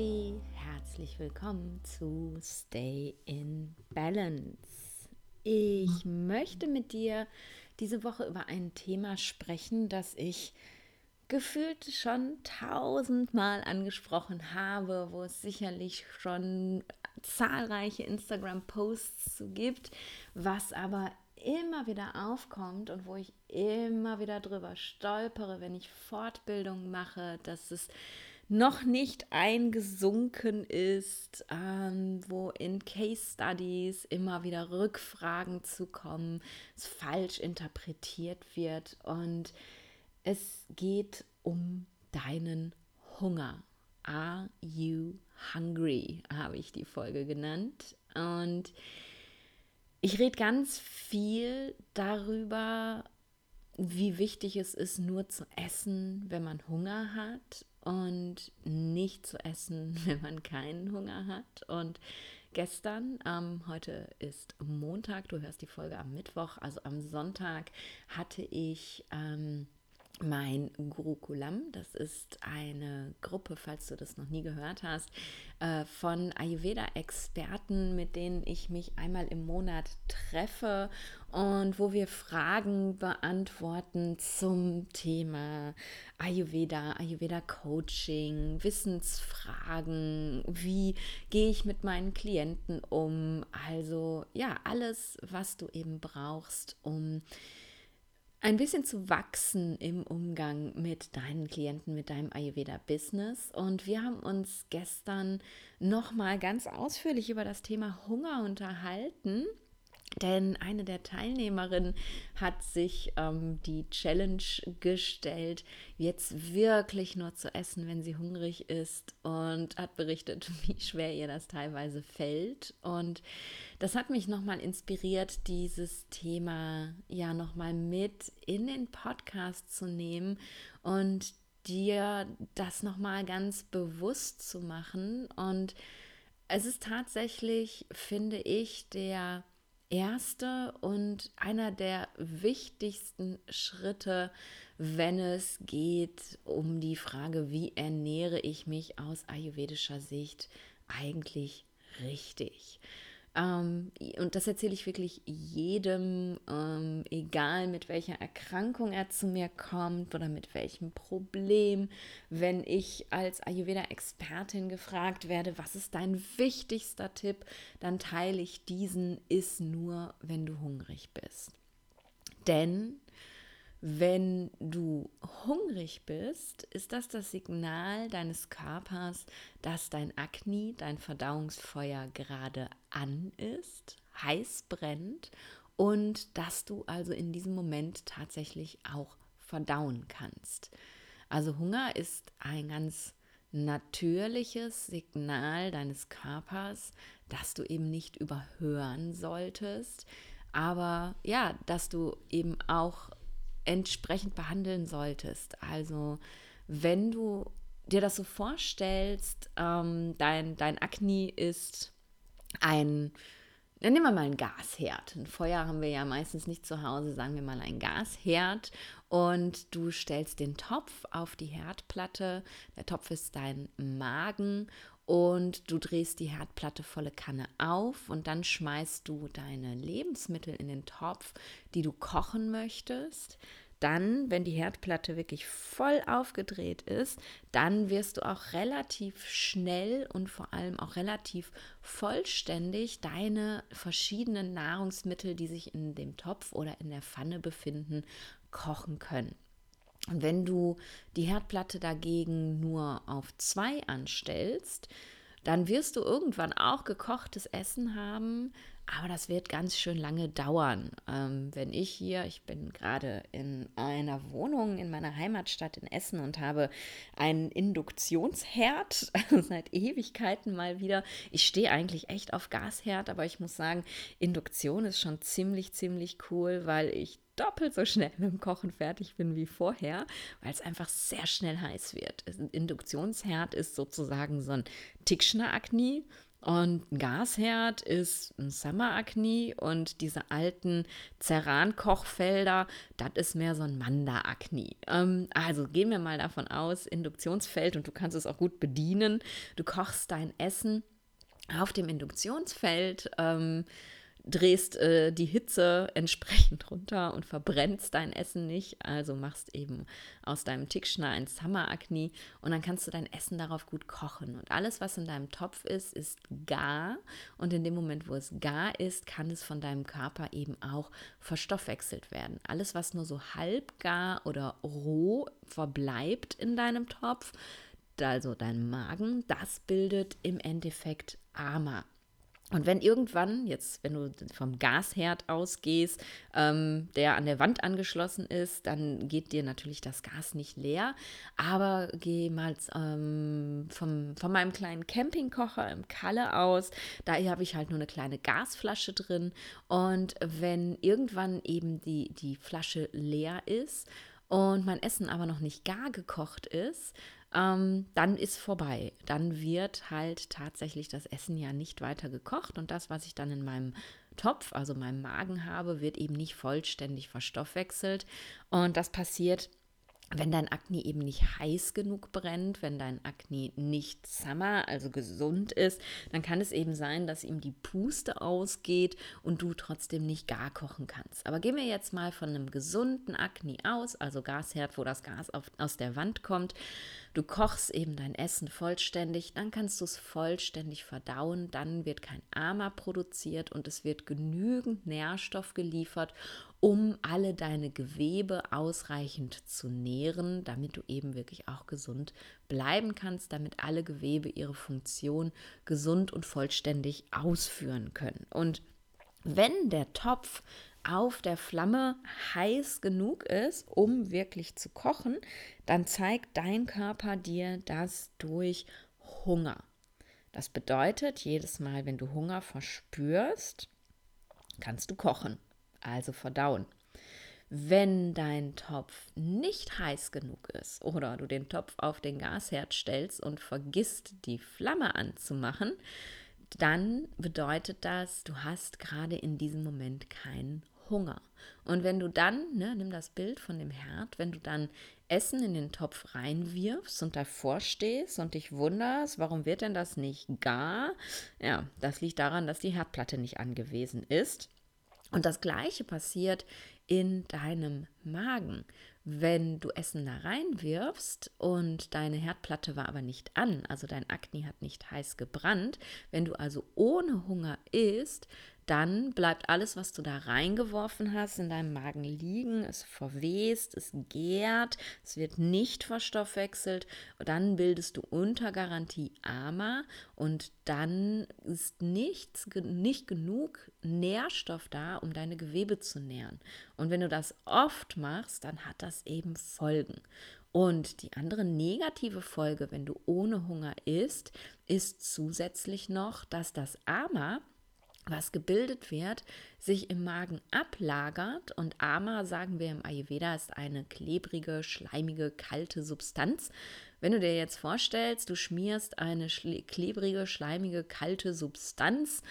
Namaste, herzlich willkommen zu Stay in Balance. Ich möchte mit dir diese Woche über ein Thema sprechen, das ich gefühlt schon tausendmal angesprochen habe, wo es sicherlich schon zahlreiche Instagram-Posts zu gibt, was aber immer wieder aufkommt und wo ich immer wieder drüber stolpere, wenn ich Fortbildung mache, dass es noch nicht eingesunken ist, ähm, wo in Case Studies immer wieder Rückfragen zu kommen, es falsch interpretiert wird und es geht um deinen Hunger. Are you hungry? habe ich die Folge genannt. Und ich rede ganz viel darüber, wie wichtig es ist, nur zu essen, wenn man Hunger hat und nicht zu essen, wenn man keinen Hunger hat. Und gestern, ähm, heute ist Montag, du hörst die Folge am Mittwoch, also am Sonntag hatte ich ähm, mein Gurukulam. Das ist eine Gruppe, falls du das noch nie gehört hast, äh, von Ayurveda-Experten, mit denen ich mich einmal im Monat treffe und wo wir Fragen beantworten zum Thema Ayurveda, Ayurveda-Coaching, Wissensfragen, wie gehe ich mit meinen Klienten um. Also ja, alles, was du eben brauchst, um ein bisschen zu wachsen im Umgang mit deinen Klienten, mit deinem Ayurveda-Business. Und wir haben uns gestern nochmal ganz ausführlich über das Thema Hunger unterhalten. Denn eine der Teilnehmerinnen hat sich ähm, die Challenge gestellt, jetzt wirklich nur zu essen, wenn sie hungrig ist und hat berichtet, wie schwer ihr das teilweise fällt. Und das hat mich nochmal inspiriert, dieses Thema ja nochmal mit in den Podcast zu nehmen und dir das nochmal ganz bewusst zu machen. Und es ist tatsächlich, finde ich, der erste und einer der wichtigsten Schritte, wenn es geht um die Frage, wie ernähre ich mich aus ayurvedischer Sicht eigentlich richtig. Ähm, und das erzähle ich wirklich jedem, ähm, egal mit welcher Erkrankung er zu mir kommt oder mit welchem Problem. Wenn ich als Ayurveda-Expertin gefragt werde, was ist dein wichtigster Tipp, dann teile ich diesen, ist nur, wenn du hungrig bist. Denn wenn du hungrig bist, ist das das Signal deines Körpers, dass dein Akne, dein Verdauungsfeuer gerade an ist, heiß brennt und dass du also in diesem Moment tatsächlich auch verdauen kannst. Also Hunger ist ein ganz natürliches Signal deines Körpers, das du eben nicht überhören solltest, aber ja, dass du eben auch entsprechend behandeln solltest. Also wenn du dir das so vorstellst, ähm, dein, dein Akne ist ein, dann nehmen wir mal ein Gasherd. Ein Feuer haben wir ja meistens nicht zu Hause, sagen wir mal ein Gasherd. Und du stellst den Topf auf die Herdplatte. Der Topf ist dein Magen und du drehst die Herdplatte volle Kanne auf und dann schmeißt du deine Lebensmittel in den Topf, die du kochen möchtest. Dann, wenn die Herdplatte wirklich voll aufgedreht ist, dann wirst du auch relativ schnell und vor allem auch relativ vollständig deine verschiedenen Nahrungsmittel, die sich in dem Topf oder in der Pfanne befinden, kochen können. Und wenn du die Herdplatte dagegen nur auf zwei anstellst, dann wirst du irgendwann auch gekochtes Essen haben, aber das wird ganz schön lange dauern. Ähm, wenn ich hier, ich bin gerade in einer Wohnung in meiner Heimatstadt in Essen und habe einen Induktionsherd seit Ewigkeiten mal wieder. Ich stehe eigentlich echt auf Gasherd, aber ich muss sagen, Induktion ist schon ziemlich, ziemlich cool, weil ich doppelt so schnell mit dem Kochen fertig bin wie vorher, weil es einfach sehr schnell heiß wird. Ein Induktionsherd ist sozusagen so ein Tickschner-Akne Und ein Gasherd ist ein Summer-Akne und diese alten Ceran-Kochfelder, das ist mehr so ein Manda-Akne. Ähm, also gehen wir mal davon aus, Induktionsfeld und du kannst es auch gut bedienen. Du kochst dein Essen auf dem Induktionsfeld. Ähm, drehst äh, die Hitze entsprechend runter und verbrennst dein Essen nicht. Also machst eben aus deinem Tickschner ein Summer Acne und dann kannst du dein Essen darauf gut kochen. Und alles, was in deinem Topf ist, ist gar. Und in dem Moment, wo es gar ist, kann es von deinem Körper eben auch verstoffwechselt werden. Alles, was nur so halb gar oder roh verbleibt in deinem Topf, also dein Magen, das bildet im Endeffekt Ama. Und wenn irgendwann, jetzt wenn du vom Gasherd ausgehst, ähm, der an der Wand angeschlossen ist, dann geht dir natürlich das Gas nicht leer. Aber geh mal ähm, vom, von meinem kleinen Campingkocher im Kalle aus. Da habe ich halt nur eine kleine Gasflasche drin. Und wenn irgendwann eben die, die Flasche leer ist und mein Essen aber noch nicht gar gekocht ist, ähm, dann ist vorbei. Dann wird halt tatsächlich das Essen ja nicht weiter gekocht und das, was ich dann in meinem Topf, also meinem Magen habe, wird eben nicht vollständig verstoffwechselt. Und das passiert wenn dein Akne eben nicht heiß genug brennt, wenn dein Akne nicht summer, also gesund ist, dann kann es eben sein, dass ihm die Puste ausgeht und du trotzdem nicht gar kochen kannst. Aber gehen wir jetzt mal von einem gesunden Akne aus, also Gasherd, wo das Gas auf, aus der Wand kommt. Du kochst eben dein Essen vollständig, dann kannst du es vollständig verdauen, dann wird kein Ama produziert und es wird genügend Nährstoff geliefert, um alle deine Gewebe ausreichend zu nähren, damit du eben wirklich auch gesund bleiben kannst, damit alle Gewebe ihre Funktion gesund und vollständig ausführen können. Und wenn der Topf auf der Flamme heiß genug ist, um wirklich zu kochen, dann zeigt dein Körper dir das durch Hunger. Das bedeutet, jedes Mal, wenn du Hunger verspürst, kannst du kochen also verdauen. Wenn dein Topf nicht heiß genug ist oder du den Topf auf den Gasherd stellst und vergisst, die Flamme anzumachen, dann bedeutet das, du hast gerade in diesem Moment keinen Hunger. Und wenn du dann, ne, nimm das Bild von dem Herd, wenn du dann Essen in den Topf reinwirfst und davor stehst und dich wunderst, warum wird denn das nicht gar? Ja, das liegt daran, dass die Herdplatte nicht angewiesen ist. Und das gleiche passiert in deinem Magen. Wenn du Essen da reinwirfst und deine Herdplatte war aber nicht an, also dein Akne hat nicht heiß gebrannt, wenn du also ohne Hunger isst, dann bleibt alles, was du da reingeworfen hast, in deinem Magen liegen. Es verwest, es gärt, es wird nicht verstoffwechselt. Dann bildest du unter Garantie AMA und dann ist nichts, nicht genug Nährstoff da, um deine Gewebe zu nähren. Und wenn du das oft machst, dann hat das eben Folgen. Und die andere negative Folge, wenn du ohne Hunger isst, ist zusätzlich noch, dass das AMA was gebildet wird, sich im Magen ablagert. Und Ama, sagen wir im Ayurveda, ist eine klebrige, schleimige, kalte Substanz. Wenn du dir jetzt vorstellst, du schmierst eine klebrige, schleimige, kalte Substanz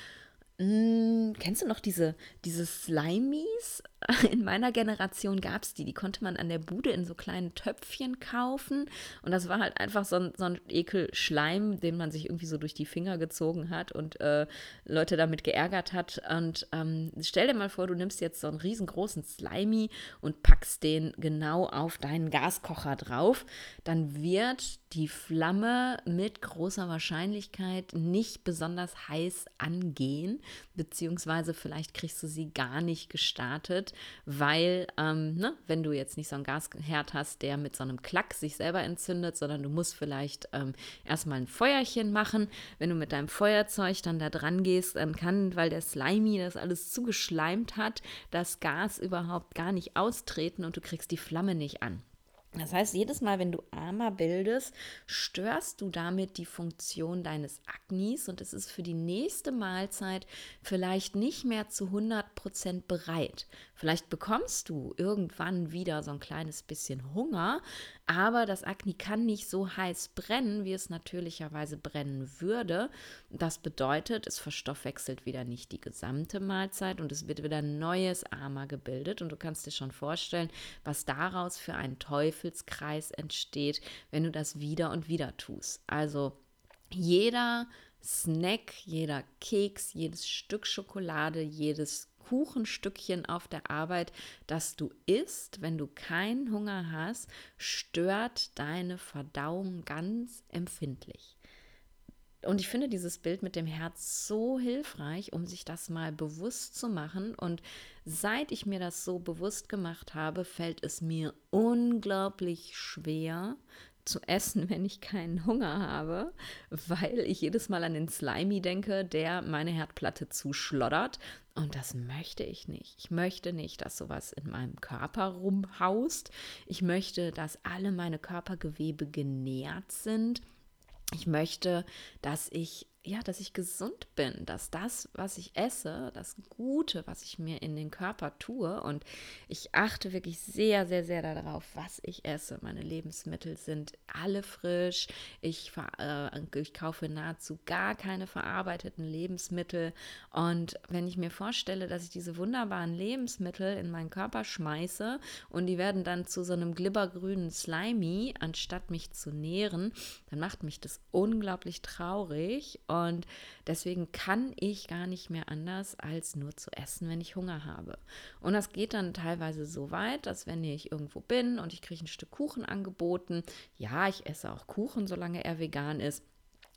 hm, kennst du noch diese, diese Slimies? In meiner Generation gab es die. Die konnte man an der Bude in so kleinen Töpfchen kaufen. Und das war halt einfach so ein, so ein Ekelschleim, den man sich irgendwie so durch die Finger gezogen hat und äh, Leute damit geärgert hat. Und ähm, stell dir mal vor, du nimmst jetzt so einen riesengroßen Slimy und packst den genau auf deinen Gaskocher drauf. Dann wird die Flamme mit großer Wahrscheinlichkeit nicht besonders heiß angehen beziehungsweise vielleicht kriegst du sie gar nicht gestartet, weil, ähm, ne, wenn du jetzt nicht so einen Gasherd hast, der mit so einem Klack sich selber entzündet, sondern du musst vielleicht ähm, erstmal ein Feuerchen machen. Wenn du mit deinem Feuerzeug dann da dran gehst, dann kann, weil der Slimy das alles zugeschleimt hat, das Gas überhaupt gar nicht austreten und du kriegst die Flamme nicht an. Das heißt, jedes Mal, wenn du Ama bildest, störst du damit die Funktion deines Agnis und es ist für die nächste Mahlzeit vielleicht nicht mehr zu 100% bereit. Vielleicht bekommst du irgendwann wieder so ein kleines bisschen Hunger, Aber das Akne kann nicht so heiß brennen, wie es natürlicherweise brennen würde. Das bedeutet, es verstoffwechselt wieder nicht die gesamte Mahlzeit und es wird wieder neues Ama gebildet. Und du kannst dir schon vorstellen, was daraus für ein Teufelskreis entsteht, wenn du das wieder und wieder tust. Also jeder Snack, jeder Keks, jedes Stück Schokolade, jedes Kuchenstückchen auf der Arbeit, das du isst, wenn du keinen Hunger hast, stört deine Verdauung ganz empfindlich. Und ich finde dieses Bild mit dem Herz so hilfreich, um sich das mal bewusst zu machen. Und seit ich mir das so bewusst gemacht habe, fällt es mir unglaublich schwer, zu essen, wenn ich keinen Hunger habe, weil ich jedes Mal an den Slimy denke, der meine Herdplatte zuschloddert. Und das möchte ich nicht. Ich möchte nicht, dass sowas in meinem Körper rumhaust. Ich möchte, dass alle meine Körpergewebe genährt sind. Ich möchte, dass ich ja, dass ich gesund bin, dass das, was ich esse, das Gute, was ich mir in den Körper tue und ich achte wirklich sehr, sehr, sehr darauf, was ich esse. Meine Lebensmittel sind alle frisch. Ich, äh, ich kaufe nahezu gar keine verarbeiteten Lebensmittel und wenn ich mir vorstelle, dass ich diese wunderbaren Lebensmittel in meinen Körper schmeiße und die werden dann zu so einem glibbergrünen Slimy, anstatt mich zu nähren, dann macht mich das unglaublich traurig und und deswegen kann ich gar nicht mehr anders, als nur zu essen, wenn ich Hunger habe. Und das geht dann teilweise so weit, dass wenn ich irgendwo bin und ich kriege ein Stück Kuchen angeboten, ja, ich esse auch Kuchen, solange er vegan ist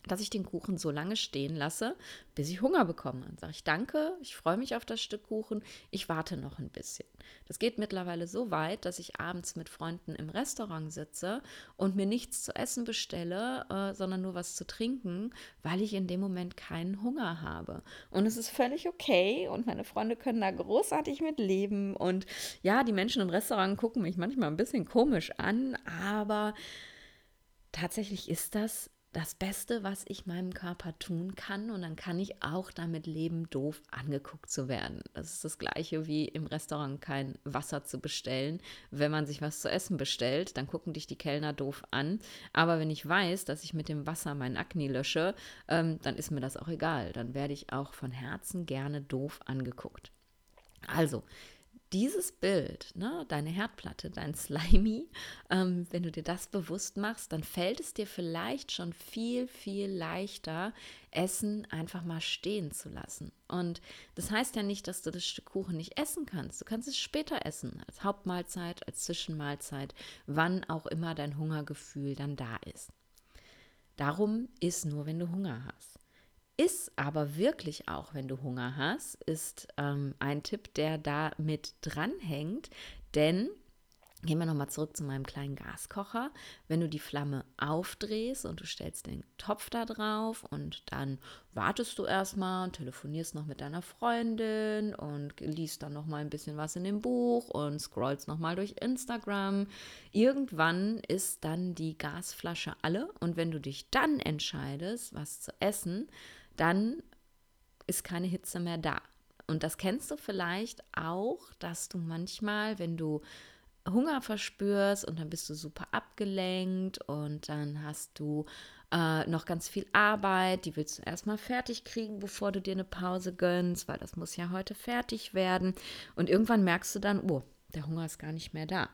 dass ich den Kuchen so lange stehen lasse, bis ich Hunger bekomme. Dann sage ich danke, ich freue mich auf das Stück Kuchen, ich warte noch ein bisschen. Das geht mittlerweile so weit, dass ich abends mit Freunden im Restaurant sitze und mir nichts zu essen bestelle, äh, sondern nur was zu trinken, weil ich in dem Moment keinen Hunger habe. Und es ist völlig okay und meine Freunde können da großartig mit leben. Und ja, die Menschen im Restaurant gucken mich manchmal ein bisschen komisch an, aber tatsächlich ist das das Beste, was ich meinem Körper tun kann. Und dann kann ich auch damit leben, doof angeguckt zu werden. Das ist das gleiche wie im Restaurant kein Wasser zu bestellen. Wenn man sich was zu essen bestellt, dann gucken dich die Kellner doof an. Aber wenn ich weiß, dass ich mit dem Wasser mein Akne lösche, ähm, dann ist mir das auch egal. Dann werde ich auch von Herzen gerne doof angeguckt. Also, dieses Bild, ne, deine Herdplatte, dein Slimy, ähm, wenn du dir das bewusst machst, dann fällt es dir vielleicht schon viel, viel leichter, Essen einfach mal stehen zu lassen. Und das heißt ja nicht, dass du das Stück Kuchen nicht essen kannst. Du kannst es später essen, als Hauptmahlzeit, als Zwischenmahlzeit, wann auch immer dein Hungergefühl dann da ist. Darum isst nur, wenn du Hunger hast ist aber wirklich auch, wenn du Hunger hast, ist ähm, ein Tipp, der da mit dranhängt. Denn Gehen wir nochmal zurück zu meinem kleinen Gaskocher. Wenn du die Flamme aufdrehst und du stellst den Topf da drauf und dann wartest du erstmal und telefonierst noch mit deiner Freundin und liest dann nochmal ein bisschen was in dem Buch und scrollst nochmal durch Instagram. Irgendwann ist dann die Gasflasche alle und wenn du dich dann entscheidest, was zu essen, dann ist keine Hitze mehr da. Und das kennst du vielleicht auch, dass du manchmal, wenn du Hunger verspürst und dann bist du super abgelenkt und dann hast du äh, noch ganz viel Arbeit, die willst du erstmal fertig kriegen, bevor du dir eine Pause gönnst, weil das muss ja heute fertig werden. Und irgendwann merkst du dann, oh, der Hunger ist gar nicht mehr da.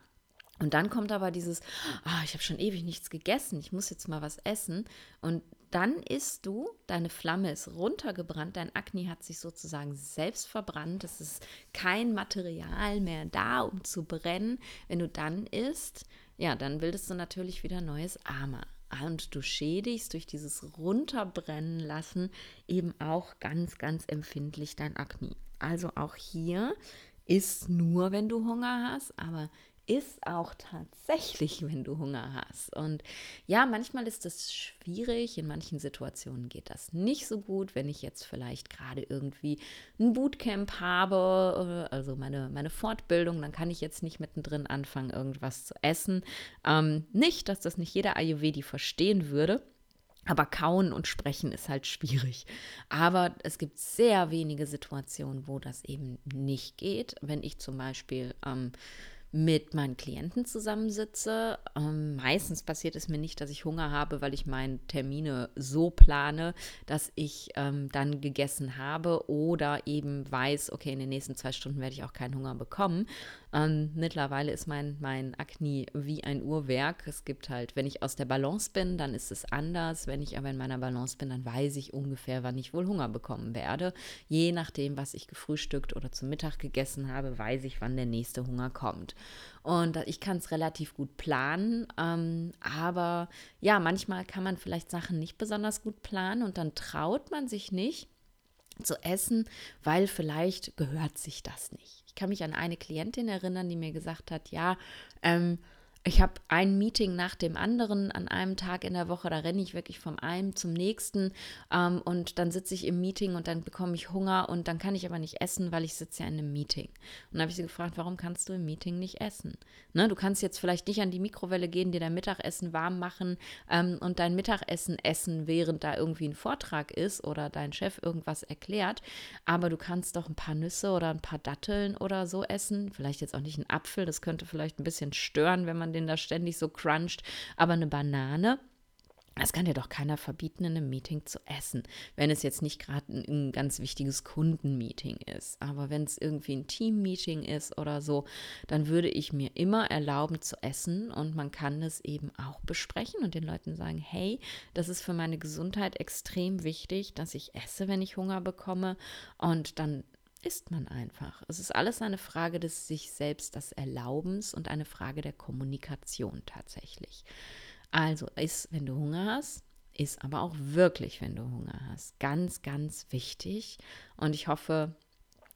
Und dann kommt aber dieses, oh, ich habe schon ewig nichts gegessen, ich muss jetzt mal was essen. Und dann isst du, deine Flamme ist runtergebrannt, dein Akne hat sich sozusagen selbst verbrannt, es ist kein Material mehr da, um zu brennen. Wenn du dann isst, ja, dann bildest du natürlich wieder neues Armer. Und du schädigst durch dieses Runterbrennen lassen eben auch ganz, ganz empfindlich dein Akne. Also auch hier ist nur, wenn du Hunger hast, aber ist auch tatsächlich, wenn du Hunger hast. Und ja, manchmal ist das schwierig, in manchen Situationen geht das nicht so gut, wenn ich jetzt vielleicht gerade irgendwie ein Bootcamp habe, äh, also meine, meine Fortbildung, dann kann ich jetzt nicht mittendrin anfangen, irgendwas zu essen. Ähm, nicht, dass das nicht jeder Ayurvedi verstehen würde. Aber kauen und sprechen ist halt schwierig. Aber es gibt sehr wenige Situationen, wo das eben nicht geht. Wenn ich zum Beispiel ähm, mit meinen Klienten zusammensitze. Ähm, meistens passiert es mir nicht, dass ich Hunger habe, weil ich meine Termine so plane, dass ich ähm, dann gegessen habe oder eben weiß, okay, in den nächsten zwei Stunden werde ich auch keinen Hunger bekommen. Ähm, mittlerweile ist mein, mein Akne wie ein Uhrwerk. Es gibt halt, wenn ich aus der Balance bin, dann ist es anders. Wenn ich aber in meiner Balance bin, dann weiß ich ungefähr, wann ich wohl Hunger bekommen werde. Je nachdem, was ich gefrühstückt oder zum Mittag gegessen habe, weiß ich, wann der nächste Hunger kommt. Und ich kann es relativ gut planen. Ähm, aber ja, manchmal kann man vielleicht Sachen nicht besonders gut planen und dann traut man sich nicht zu essen, weil vielleicht gehört sich das nicht. Ich kann mich an eine Klientin erinnern, die mir gesagt hat, ja, ähm, ich habe ein Meeting nach dem anderen an einem Tag in der Woche, da renne ich wirklich vom einen zum nächsten ähm, und dann sitze ich im Meeting und dann bekomme ich Hunger und dann kann ich aber nicht essen, weil ich sitze ja in einem Meeting. Und dann habe ich sie gefragt, warum kannst du im Meeting nicht essen? Ne, du kannst jetzt vielleicht nicht an die Mikrowelle gehen, dir dein Mittagessen warm machen ähm, und dein Mittagessen essen, während da irgendwie ein Vortrag ist oder dein Chef irgendwas erklärt, aber du kannst doch ein paar Nüsse oder ein paar Datteln oder so essen, vielleicht jetzt auch nicht einen Apfel, das könnte vielleicht ein bisschen stören, wenn man man den da ständig so cruncht. Aber eine Banane, das kann dir doch keiner verbieten, in einem Meeting zu essen, wenn es jetzt nicht gerade ein, ein, ganz wichtiges Kundenmeeting ist. Aber wenn es irgendwie ein Teammeeting ist oder so, dann würde ich mir immer erlauben zu essen und man kann es eben auch besprechen und den Leuten sagen, hey, das ist für meine Gesundheit extrem wichtig, dass ich esse, wenn ich Hunger bekomme und dann ist man einfach. Es ist alles eine Frage des sich selbst des Erlaubens und eine Frage der Kommunikation tatsächlich. Also ist, wenn du Hunger hast, ist aber auch wirklich, wenn du Hunger hast. Ganz, ganz wichtig. Und ich hoffe,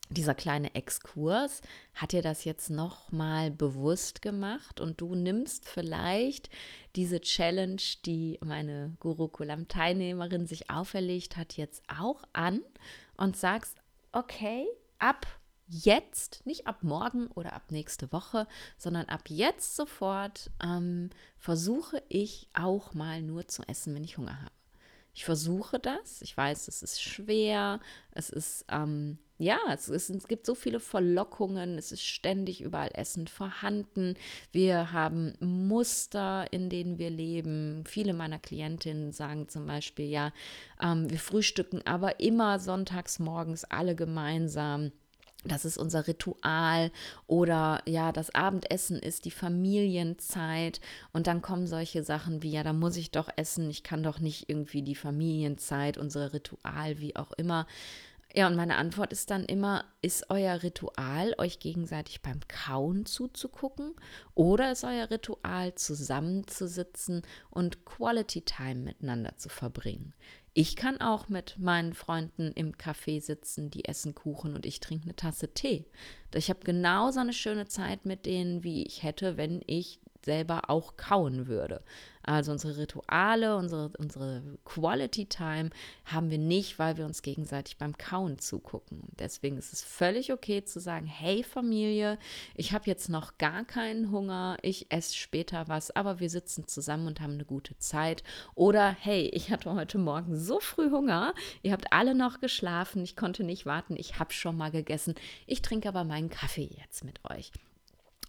dieser kleine Exkurs hat dir das jetzt nochmal bewusst gemacht und du nimmst vielleicht diese Challenge, die meine Gurukulam-Teilnehmerin sich auferlegt hat, jetzt auch an und sagst, okay, ab jetzt, nicht ab morgen oder ab nächste Woche, sondern ab jetzt sofort ähm, versuche ich auch mal nur zu essen, wenn ich Hunger habe. Ich versuche das. Ich weiß, es ist schwer. Es ist, ähm, ja, es, ist, es gibt so viele Verlockungen. Es ist ständig überall Essen vorhanden. Wir haben Muster, in denen wir leben. Viele meiner Klientinnen sagen zum Beispiel, ja, ähm, wir frühstücken aber immer sonntags morgens alle gemeinsam. Das ist unser Ritual oder ja, das Abendessen ist die Familienzeit und dann kommen solche Sachen wie ja, da muss ich doch essen, ich kann doch nicht irgendwie die Familienzeit, unser Ritual, wie auch immer. Ja, und meine Antwort ist dann immer, ist euer Ritual, euch gegenseitig beim Kauen zuzugucken oder ist euer Ritual, zusammenzusitzen und Quality Time miteinander zu verbringen? Ich kann auch mit meinen Freunden im Café sitzen, die essen Kuchen und ich trinke eine Tasse Tee. Ich habe genauso eine schöne Zeit mit denen, wie ich hätte, wenn ich selber auch kauen würde. Also unsere Rituale, unsere, unsere Quality Time haben wir nicht, weil wir uns gegenseitig beim Kauen zugucken. Deswegen ist es völlig okay zu sagen, hey Familie, ich habe jetzt noch gar keinen Hunger, ich esse später was, aber wir sitzen zusammen und haben eine gute Zeit. Oder hey, ich hatte heute Morgen so früh Hunger, ihr habt alle noch geschlafen, ich konnte nicht warten, ich habe schon mal gegessen, ich trinke aber meinen Kaffee jetzt mit euch.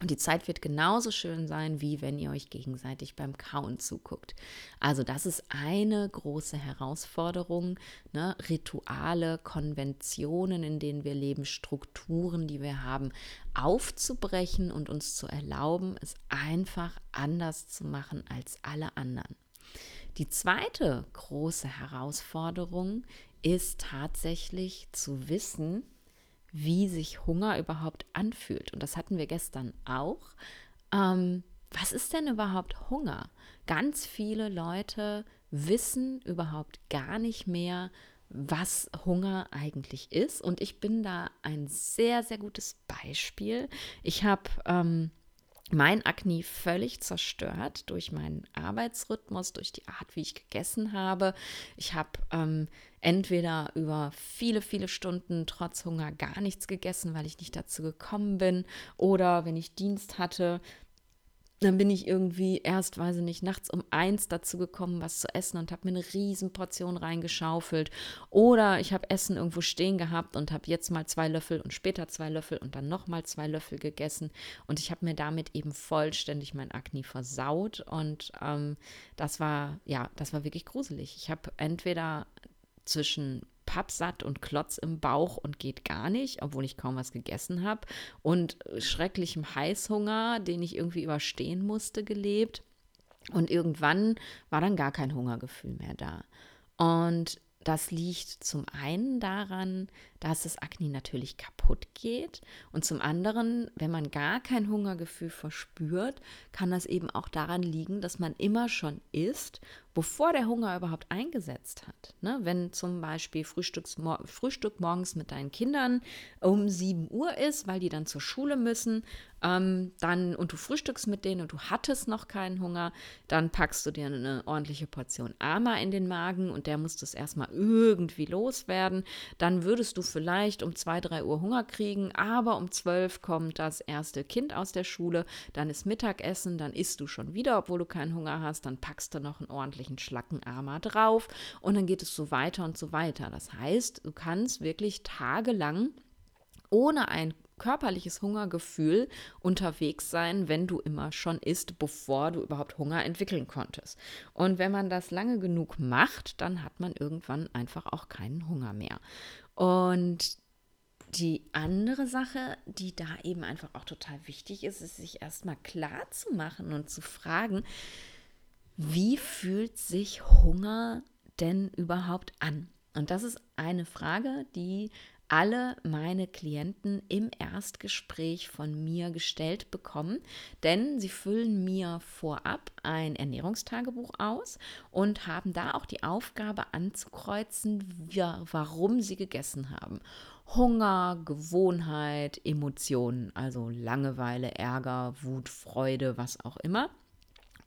Und die Zeit wird genauso schön sein, wie wenn ihr euch gegenseitig beim Kauen zuguckt. Also das ist eine große Herausforderung. Ne? Rituale, Konventionen, in denen wir leben, Strukturen, die wir haben, aufzubrechen und uns zu erlauben, es einfach anders zu machen als alle anderen. Die zweite große Herausforderung ist tatsächlich zu wissen, wie sich Hunger überhaupt anfühlt. Und das hatten wir gestern auch. Ähm, was ist denn überhaupt Hunger? Ganz viele Leute wissen überhaupt gar nicht mehr, was Hunger eigentlich ist. Und ich bin da ein sehr, sehr gutes Beispiel. Ich habe ähm, mein Akne völlig zerstört durch meinen Arbeitsrhythmus, durch die Art, wie ich gegessen habe. Ich habe ähm, entweder über viele, viele Stunden trotz Hunger gar nichts gegessen, weil ich nicht dazu gekommen bin, oder wenn ich Dienst hatte, dann bin ich irgendwie erst, weiß ich nicht, nachts um eins dazu gekommen, was zu essen und habe mir eine riesen Portion reingeschaufelt. Oder ich habe Essen irgendwo stehen gehabt und habe jetzt mal zwei Löffel und später zwei Löffel und dann nochmal zwei Löffel gegessen. Und ich habe mir damit eben vollständig mein Akne versaut. Und ähm, das war, ja, das war wirklich gruselig. Ich habe entweder zwischen pappsatt und Klotz im Bauch und geht gar nicht, obwohl ich kaum was gegessen habe. Und schrecklichem Heißhunger, den ich irgendwie überstehen musste, gelebt. Und irgendwann war dann gar kein Hungergefühl mehr da. Und das liegt zum einen daran, dass das Akne natürlich kaputt geht und zum anderen, wenn man gar kein Hungergefühl verspürt, kann das eben auch daran liegen, dass man immer schon isst bevor der Hunger überhaupt eingesetzt hat. Ne? Wenn zum Beispiel Frühstück morgens mit deinen Kindern um 7 Uhr ist, weil die dann zur Schule müssen, ähm, dann und du frühstückst mit denen und du hattest noch keinen Hunger, dann packst du dir eine ordentliche Portion Ama in den Magen und der muss das erstmal irgendwie loswerden. Dann würdest du vielleicht um 2, 3 Uhr Hunger kriegen, aber um 12 kommt das erste Kind aus der Schule, dann ist Mittagessen, dann isst du schon wieder, obwohl du keinen Hunger hast, dann packst du noch einen ordentlichen ordentlichen Schlackenarmer drauf und dann geht es so weiter und so weiter. Das heißt, du kannst wirklich tagelang ohne ein körperliches Hungergefühl unterwegs sein, wenn du immer schon isst, bevor du überhaupt Hunger entwickeln konntest. Und wenn man das lange genug macht, dann hat man irgendwann einfach auch keinen Hunger mehr. Und die andere Sache, die da eben einfach auch total wichtig ist, ist sich erstmal klar zu machen und zu fragen, wie fühlt sich Hunger denn überhaupt an? Und das ist eine Frage, die alle meine Klienten im Erstgespräch von mir gestellt bekommen, denn sie füllen mir vorab ein Ernährungstagebuch aus und haben da auch die Aufgabe anzukreuzen, warum sie gegessen haben. Hunger, Gewohnheit, Emotionen, also Langeweile, Ärger, Wut, Freude, was auch immer.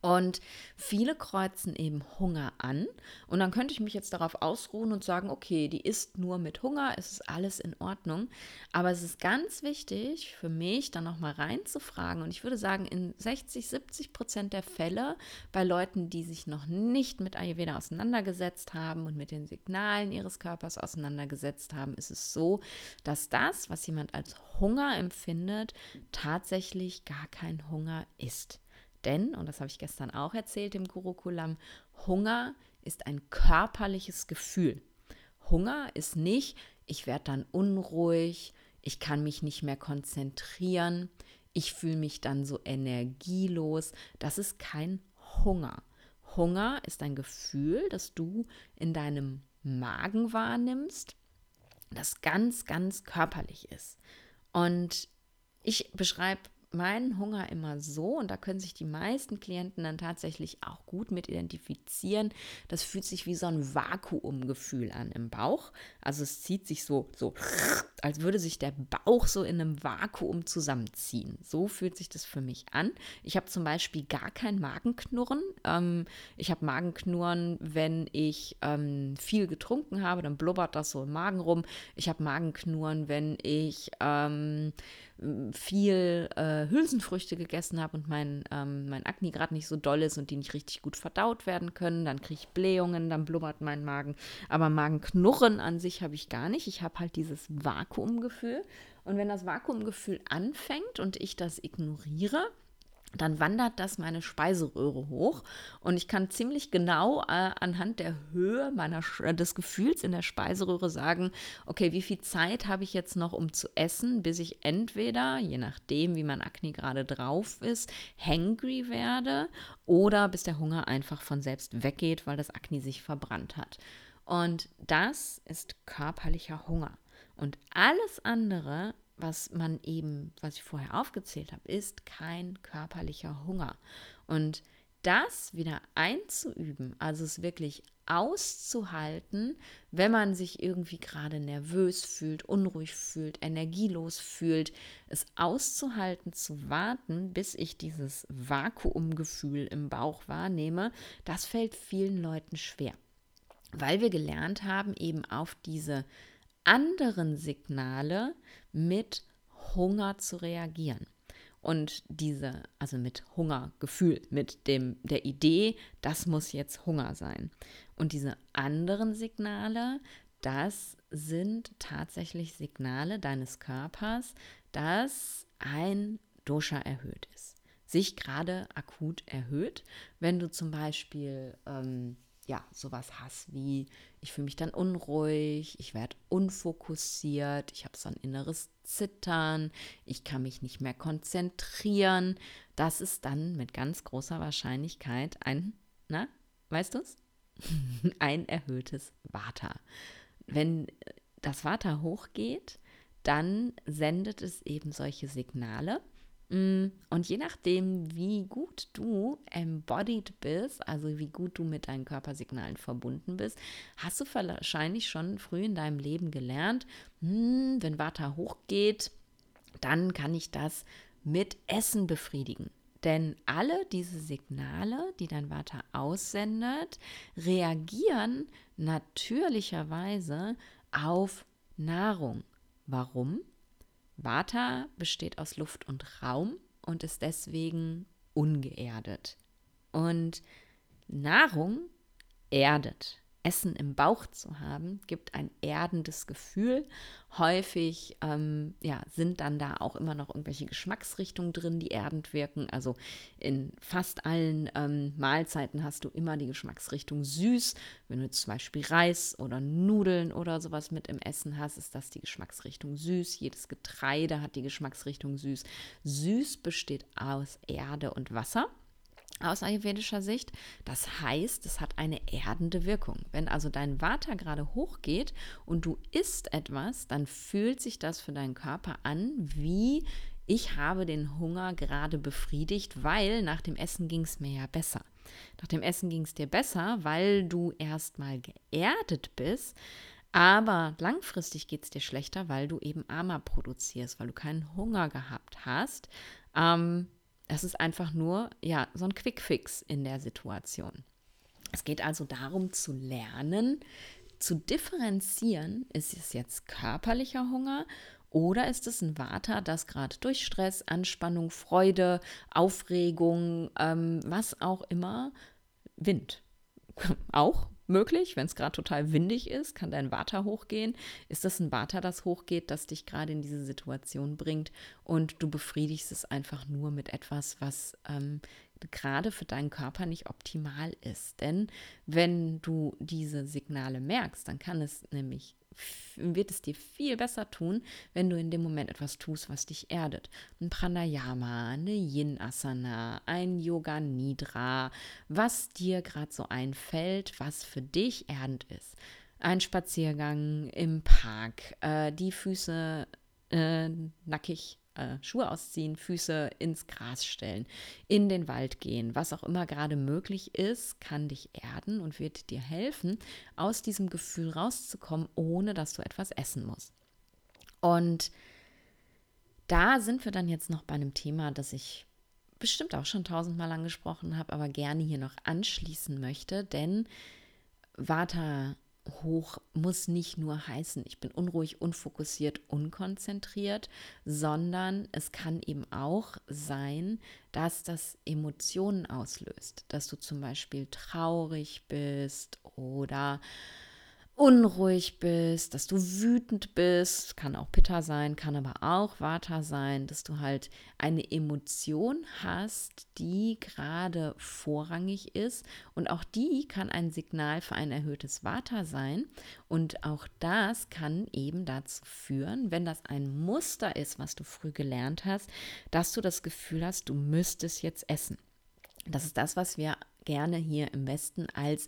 Und viele kreuzen eben Hunger an. Und dann könnte ich mich jetzt darauf ausruhen und sagen, okay, die isst nur mit Hunger, es ist alles in Ordnung. Aber es ist ganz wichtig für mich, dann nochmal reinzufragen. Und ich würde sagen, in 60, 70 Prozent der Fälle bei Leuten, die sich noch nicht mit Ayurveda auseinandergesetzt haben und mit den Signalen ihres Körpers auseinandergesetzt haben, ist es so, dass das, was jemand als Hunger empfindet, tatsächlich gar kein Hunger ist. Denn, und das habe ich gestern auch erzählt im Gurukulam, Hunger ist ein körperliches Gefühl. Hunger ist nicht, ich werde dann unruhig, ich kann mich nicht mehr konzentrieren, ich fühle mich dann so energielos. Das ist kein Hunger. Hunger ist ein Gefühl, das du in deinem Magen wahrnimmst, das ganz, ganz körperlich ist. Und ich beschreibe meinen Hunger immer so, und da können sich die meisten Klienten dann tatsächlich auch gut mit identifizieren. Das fühlt sich wie so ein Vakuumgefühl an im Bauch. Also es zieht sich so, so, als würde sich der Bauch so in einem Vakuum zusammenziehen. So fühlt sich das für mich an. Ich habe zum Beispiel gar kein Magenknurren. Ähm, ich habe Magenknurren, wenn ich ähm, viel getrunken habe, dann blubbert das so im Magen rum. Ich habe Magenknurren, wenn ich ähm, viel äh, Hülsenfrüchte gegessen habe und mein, ähm, mein Akne gerade nicht so doll ist und die nicht richtig gut verdaut werden können, dann kriege ich Blähungen, dann blubbert mein Magen. Aber Magenknurren an sich habe ich gar nicht. Ich habe halt dieses Vakuumgefühl. Und wenn das Vakuumgefühl anfängt und ich das ignoriere, dann wandert das meine Speiseröhre hoch und ich kann ziemlich genau äh, anhand der Höhe meiner äh, des Gefühls in der Speiseröhre sagen, okay, wie viel Zeit habe ich jetzt noch, um zu essen, bis ich entweder, je nachdem, wie mein Akne gerade drauf ist, hangry werde oder bis der Hunger einfach von selbst weggeht, weil das Akne sich verbrannt hat. Und das ist körperlicher Hunger. Und alles andere was man eben, was ich vorher aufgezählt habe, ist kein körperlicher Hunger. Und das wieder einzuüben, also es wirklich auszuhalten, wenn man sich irgendwie gerade nervös fühlt, unruhig fühlt, energielos fühlt, es auszuhalten, zu warten, bis ich dieses Vakuumgefühl im Bauch wahrnehme, das fällt vielen Leuten schwer, weil wir gelernt haben, eben auf diese anderen Signale mit Hunger zu reagieren. und diese, also mit Hungergefühl, mit dem, der Idee, das muss jetzt Hunger sein. Und diese anderen Signale, das sind tatsächlich Signale deines Körpers, dass ein Dosha erhöht ist, sich gerade akut erhöht. Wenn du zum Beispiel ähm, ja, sowas hast wie, ich fühle mich dann unruhig, ich werde unfokussiert, ich habe so ein inneres Zittern, ich kann mich nicht mehr konzentrieren. Das ist dann mit ganz großer Wahrscheinlichkeit ein, na, weißt du es? ein erhöhtes Vata. Wenn das Vata hochgeht, dann sendet es eben solche Signale und je nachdem, wie gut du embodied bist, also wie gut du mit deinen Körpersignalen verbunden bist, hast du wahrscheinlich schon früh in deinem Leben gelernt, hm, wenn Vata hochgeht, dann kann ich das mit Essen befriedigen. Denn alle diese Signale, die dein Vata aussendet, reagieren natürlicherweise auf Nahrung. Warum? Vata besteht aus Luft und Raum und ist deswegen ungeerdet. Und Nahrung erdet. Essen im Bauch zu haben, gibt ein erdendes Gefühl. Häufig ähm, ja, sind dann da auch immer noch irgendwelche Geschmacksrichtungen drin, die erdend wirken. Also in fast allen ähm, Mahlzeiten hast du immer die Geschmacksrichtung süß. Wenn du zum Beispiel Reis oder Nudeln oder sowas mit im Essen hast, ist das die Geschmacksrichtung süß. Jedes Getreide hat die Geschmacksrichtung süß. Süß besteht aus Erde und Wasser aus ayurvedischer Sicht. Das heißt, es hat eine erdende Wirkung. Wenn also dein Vata gerade hochgeht und du isst etwas, dann fühlt sich das für deinen Körper an wie ich habe den Hunger gerade befriedigt, weil nach dem Essen ging es mir ja besser. Nach dem Essen ging es dir besser, weil du erstmal geerdet bist, aber langfristig geht es dir schlechter, weil du eben Ama produzierst, weil du keinen Hunger gehabt hast. Ähm, es ist einfach nur, ja, so ein Quickfix in der Situation. Es geht also darum zu lernen, zu differenzieren, ist es jetzt körperlicher Hunger oder ist es ein Vata, das gerade durch Stress, Anspannung, Freude, Aufregung, ähm, was auch immer, Wind auch möglich. Wenn es gerade total windig ist, kann dein Vata hochgehen. Ist das ein Vata, das hochgeht, das dich gerade in diese Situation bringt und du befriedigst es einfach nur mit etwas, was ähm, gerade für deinen Körper nicht optimal ist. Denn wenn du diese Signale merkst, dann kann es nämlich wird es dir viel besser tun, wenn du in dem Moment etwas tust, was dich erdet. Ein Pranayama, eine Yin-Asana, ein Yoga Nidra, was dir gerade so einfällt, was für dich erdend ist. Ein Spaziergang im Park, äh, die Füße äh, nackig äh, Schuhe ausziehen, Füße ins Gras stellen, in den Wald gehen, was auch immer gerade möglich ist, kann dich erden und wird dir helfen, aus diesem Gefühl rauszukommen, ohne dass du etwas essen musst. Und da sind wir dann jetzt noch bei einem Thema, das ich bestimmt auch schon tausendmal angesprochen habe, aber gerne hier noch anschließen möchte, denn Vata hoch muss nicht nur heißen, ich bin unruhig, unfokussiert, unkonzentriert, sondern es kann eben auch sein, dass das Emotionen auslöst, dass du zum Beispiel traurig bist oder unruhig bist, dass du wütend bist, kann auch Pitta sein, kann aber auch Vata sein, dass du halt eine Emotion hast, die gerade vorrangig ist. Und auch die kann ein Signal für ein erhöhtes Vata sein. Und auch das kann eben dazu führen, wenn das ein Muster ist, was du früh gelernt hast, dass du das Gefühl hast, du müsstest jetzt essen. Das ist das, was wir gerne hier im Westen als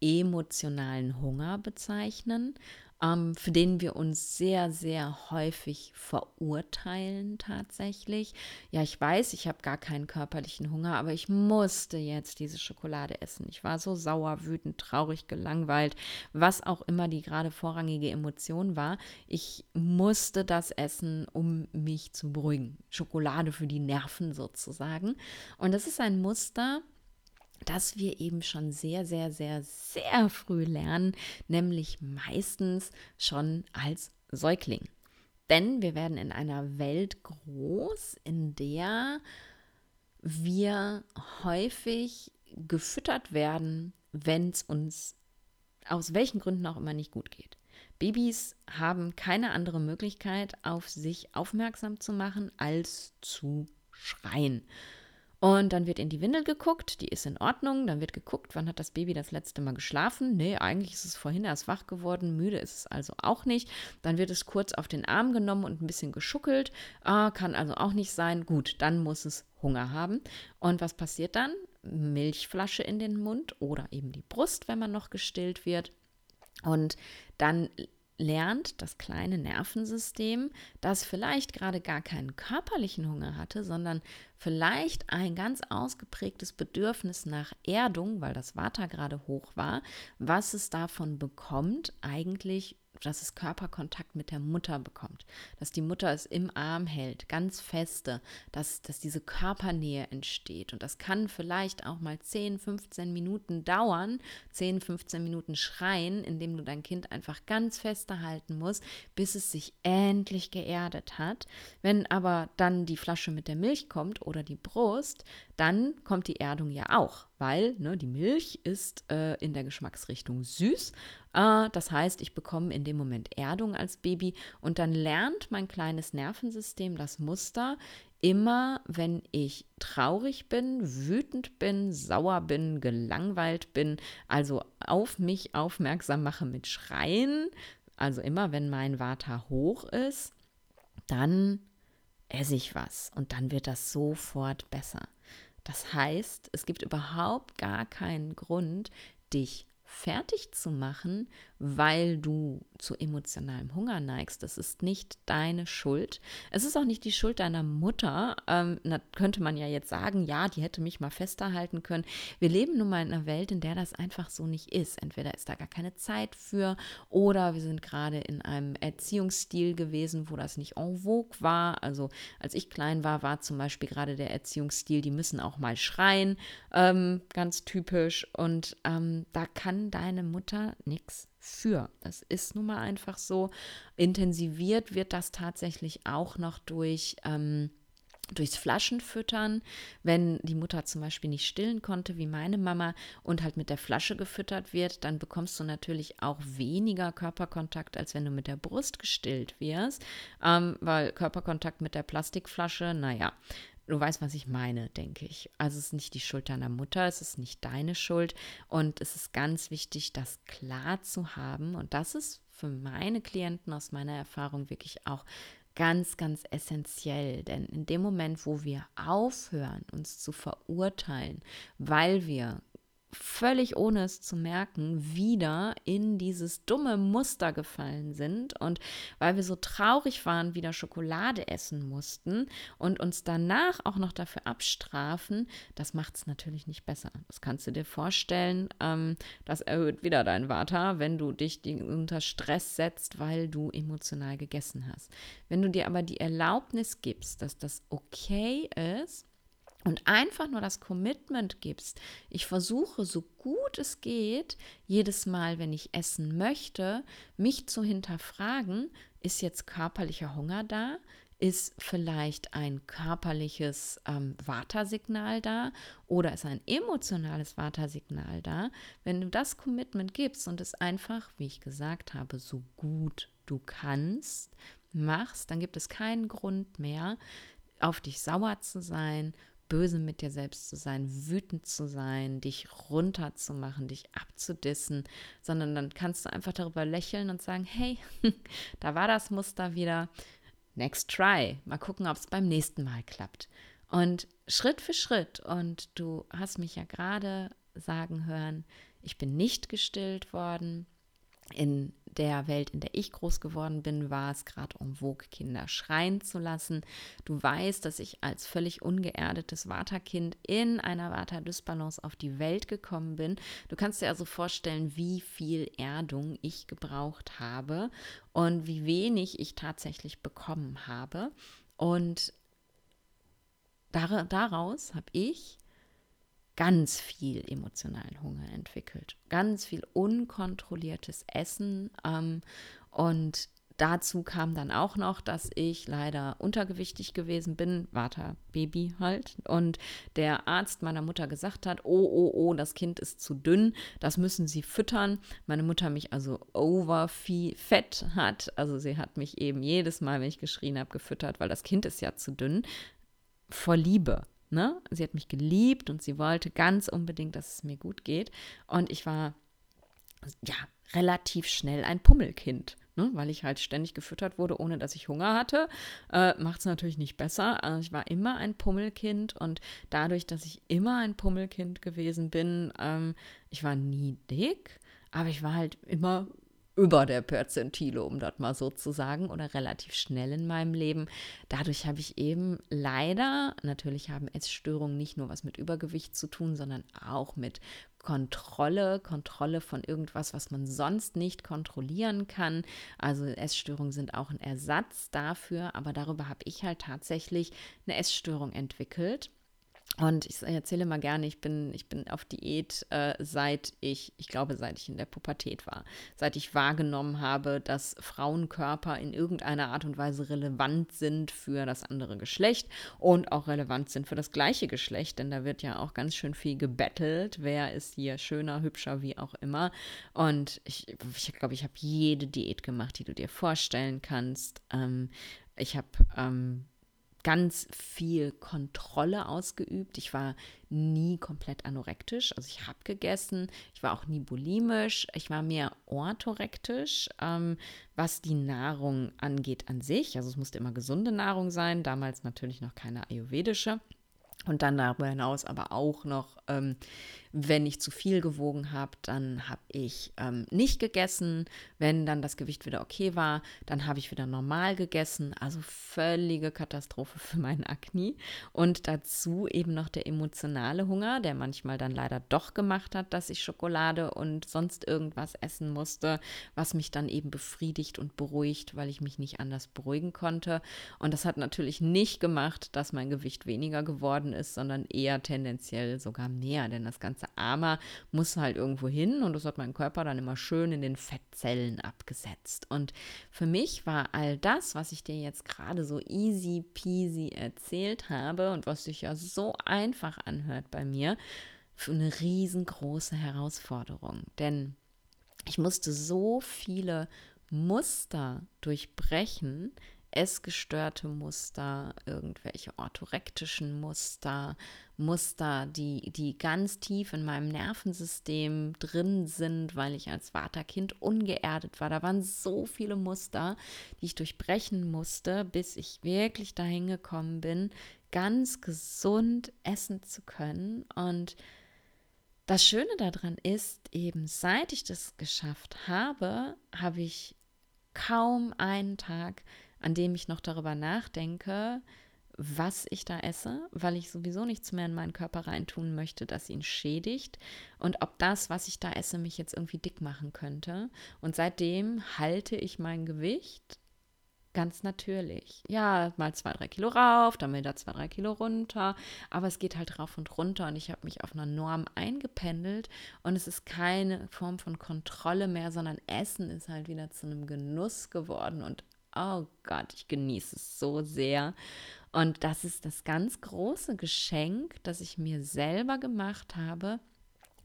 emotionalen Hunger bezeichnen, ähm, für den wir uns sehr, sehr häufig verurteilen tatsächlich. Ja, ich weiß, ich habe gar keinen körperlichen Hunger, aber ich musste jetzt diese Schokolade essen. Ich war so sauer, wütend, traurig, gelangweilt, was auch immer die gerade vorrangige Emotion war. Ich musste das essen, um mich zu beruhigen. Schokolade für die Nerven sozusagen. Und das ist ein Muster, dass wir eben schon sehr, sehr, sehr, sehr früh lernen, nämlich meistens schon als Säugling. Denn wir werden in einer Welt groß, in der wir häufig gefüttert werden, wenn es uns aus welchen Gründen auch immer nicht gut geht. Babys haben keine andere Möglichkeit, auf sich aufmerksam zu machen, als zu schreien. Und dann wird in die Windel geguckt, die ist in Ordnung. Dann wird geguckt, wann hat das Baby das letzte Mal geschlafen. Nee, eigentlich ist es vorhin erst wach geworden, müde ist es also auch nicht. Dann wird es kurz auf den Arm genommen und ein bisschen geschuckelt. Ah, kann also auch nicht sein. Gut, dann muss es Hunger haben. Und was passiert dann? Milchflasche in den Mund oder eben die Brust, wenn man noch gestillt wird. Und dann lernt das kleine Nervensystem, das vielleicht gerade gar keinen körperlichen Hunger hatte, sondern vielleicht ein ganz ausgeprägtes Bedürfnis nach Erdung, weil das Vata gerade hoch war, was es davon bekommt, eigentlich dass es Körperkontakt mit der Mutter bekommt, dass die Mutter es im Arm hält, ganz feste, dass, dass diese Körpernähe entsteht. Und das kann vielleicht auch mal 10, 15 Minuten dauern, 10, 15 Minuten schreien, indem du dein Kind einfach ganz feste halten musst, bis es sich endlich geerdet hat. Wenn aber dann die Flasche mit der Milch kommt oder die Brust, dann kommt die Erdung ja auch, weil ne, die Milch ist äh, in der Geschmacksrichtung süß. Äh, das heißt, ich bekomme in dem Moment Erdung als Baby und dann lernt mein kleines Nervensystem das Muster. Immer wenn ich traurig bin, wütend bin, sauer bin, gelangweilt bin, also auf mich aufmerksam mache mit Schreien, also immer wenn mein Vata hoch ist, dann esse ich was und dann wird das sofort besser. Das heißt, es gibt überhaupt gar keinen Grund, dich fertig zu machen, weil du zu emotionalem Hunger neigst. Das ist nicht deine Schuld. Es ist auch nicht die Schuld deiner Mutter. Ähm, da könnte man ja jetzt sagen, ja, die hätte mich mal festhalten können. Wir leben nun mal in einer Welt, in der das einfach so nicht ist. Entweder ist da gar keine Zeit für oder wir sind gerade in einem Erziehungsstil gewesen, wo das nicht en vogue war. Also als ich klein war, war zum Beispiel gerade der Erziehungsstil, die müssen auch mal schreien, ähm, ganz typisch. Und ähm, da kann deine Mutter nichts für. Das ist nun mal einfach so. Intensiviert wird das tatsächlich auch noch durch. Ähm, durchs Flaschenfüttern, wenn die Mutter zum Beispiel nicht stillen konnte, wie meine Mama, und halt mit der Flasche gefüttert wird, dann bekommst du natürlich auch weniger Körperkontakt, als wenn du mit der Brust gestillt wirst, ähm, weil Körperkontakt mit der Plastikflasche, naja, Du weißt, was ich meine, denke ich. Also es ist nicht die Schuld deiner Mutter, es ist nicht deine Schuld. Und es ist ganz wichtig, das klar zu haben. Und das ist für meine Klienten aus meiner Erfahrung wirklich auch ganz, ganz essentiell. Denn in dem Moment, wo wir aufhören, uns zu verurteilen, weil wir völlig ohne es zu merken, wieder in dieses dumme Muster gefallen sind und weil wir so traurig waren, wieder Schokolade essen mussten und uns danach auch noch dafür abstrafen, das macht es natürlich nicht besser. Das kannst du dir vorstellen, ähm, das erhöht wieder dein Vata, wenn du dich unter Stress setzt, weil du emotional gegessen hast. Wenn du dir aber die Erlaubnis gibst, dass das okay ist, und einfach nur das Commitment gibst, ich versuche so gut es geht, jedes Mal, wenn ich essen möchte, mich zu hinterfragen, ist jetzt körperlicher Hunger da? Ist vielleicht ein körperliches ähm, Vata-Signal da oder ist ein emotionales Vata-Signal da? Wenn du das Commitment gibst und es einfach, wie ich gesagt habe, so gut du kannst, machst, dann gibt es keinen Grund mehr, auf dich sauer zu sein böse mit dir selbst zu sein, wütend zu sein, dich runterzumachen, dich abzudissen, sondern dann kannst du einfach darüber lächeln und sagen, hey, da war das Muster wieder. Next try. Mal gucken, ob es beim nächsten Mal klappt. Und Schritt für Schritt, und du hast mich ja gerade sagen hören, ich bin nicht gestillt worden. In der Welt, in der ich groß geworden bin, war es gerade en vogue, Kinder schreien zu lassen. Du weißt, dass ich als völlig ungeerdetes Vata-Kind in einer Vata-Dysbalance auf die Welt gekommen bin. Du kannst dir also vorstellen, wie viel Erdung ich gebraucht habe und wie wenig ich tatsächlich bekommen habe. Und daraus habe ich ganz viel emotionalen Hunger entwickelt, ganz viel unkontrolliertes Essen ähm, und dazu kam dann auch noch, dass ich leider untergewichtig gewesen bin, Vater, Baby halt. Und der Arzt meiner Mutter gesagt hat, oh, oh, oh, das Kind ist zu dünn, das müssen Sie füttern. Meine Mutter mich also overfett hat. Also sie hat mich eben jedes Mal, wenn ich geschrien habe, gefüttert, weil das Kind ist ja zu dünn. Vor Liebe. Ne? Sie hat mich geliebt und sie wollte ganz unbedingt, dass es mir gut geht. Und ich war ja relativ schnell ein Pummelkind ne, weil ich halt ständig gefüttert wurde, ohne dass ich Hunger hatte, äh, macht es natürlich nicht besser. Also ich war immer ein Pummelkind und dadurch, dass ich immer ein Pummelkind gewesen bin, ähm, ich war nie dick, aber ich war halt immer über der Perzentile, um das mal so zu sagen, oder relativ schnell in meinem Leben. Dadurch habe ich eben leider, natürlich haben Essstörungen nicht nur was mit Übergewicht zu tun, sondern auch mit Kontrolle, Kontrolle von irgendwas, was man sonst nicht kontrollieren kann. Also Essstörungen sind auch ein Ersatz dafür, aber darüber habe ich halt tatsächlich eine Essstörung entwickelt. Und ich erzähle mal gerne, ich bin, ich bin auf Diät, äh, seit ich, ich glaube, seit ich in der Pubertät war. Seit ich wahrgenommen habe, dass Frauenkörper in irgendeiner Art und Weise relevant sind für das andere Geschlecht und auch relevant sind für das gleiche Geschlecht. Denn da wird ja auch ganz schön viel gebettelt. Wer ist hier schöner, hübscher, wie auch immer. Und ich glaube, ich, glaub, ich habe jede Diät gemacht, die du dir vorstellen kannst. Ähm, ich habe ähm, ganz viel Kontrolle ausgeübt. Ich war nie komplett anorektisch, also ich habe gegessen. Ich war auch nie bulimisch. Ich war mehr orthorektisch, ähm, was die Nahrung angeht an sich. Also es musste immer gesunde Nahrung sein, damals natürlich noch keine ayurvedische. Und dann darüber hinaus aber auch noch ähm, wenn ich zu viel gewogen habe, dann habe ich ähm, nicht gegessen. Wenn dann das Gewicht wieder okay war, dann habe ich wieder normal gegessen. Also völlige Katastrophe für meinen Akne. Und dazu eben noch der emotionale Hunger, der manchmal dann leider doch gemacht hat, dass ich Schokolade und sonst irgendwas essen musste, was mich dann eben befriedigt und beruhigt, weil ich mich nicht anders beruhigen konnte. Und das hat natürlich nicht gemacht, dass mein Gewicht weniger geworden ist, sondern eher tendenziell sogar mehr, denn das Ganze Armer muss halt irgendwo hin und das hat mein Körper dann immer schön in den Fettzellen abgesetzt. Und für mich war all das, was ich dir jetzt gerade so easy peasy erzählt habe und was sich ja so einfach anhört bei mir, für eine riesengroße Herausforderung. Denn ich musste so viele Muster durchbrechen, essgestörte Muster, irgendwelche orthorektischen Muster, Muster, die, die ganz tief in meinem Nervensystem drin sind, weil ich als Vaterkind ungeerdet war. Da waren so viele Muster, die ich durchbrechen musste, bis ich wirklich dahin gekommen bin, ganz gesund essen zu können. Und das Schöne daran ist, eben seit ich das geschafft habe, habe ich kaum einen Tag an dem ich noch darüber nachdenke, was ich da esse, weil ich sowieso nichts mehr in meinen Körper reintun möchte, das ihn schädigt und ob das, was ich da esse, mich jetzt irgendwie dick machen könnte. Und seitdem halte ich mein Gewicht ganz natürlich. Ja, mal zwei, drei Kilo rauf, dann wieder zwei, drei Kilo runter, aber es geht halt rauf und runter und ich habe mich auf einer Norm eingependelt und es ist keine Form von Kontrolle mehr, sondern Essen ist halt wieder zu einem Genuss geworden und oh Gott, ich genieße es so sehr. Und das ist das ganz große Geschenk, das ich mir selber gemacht habe,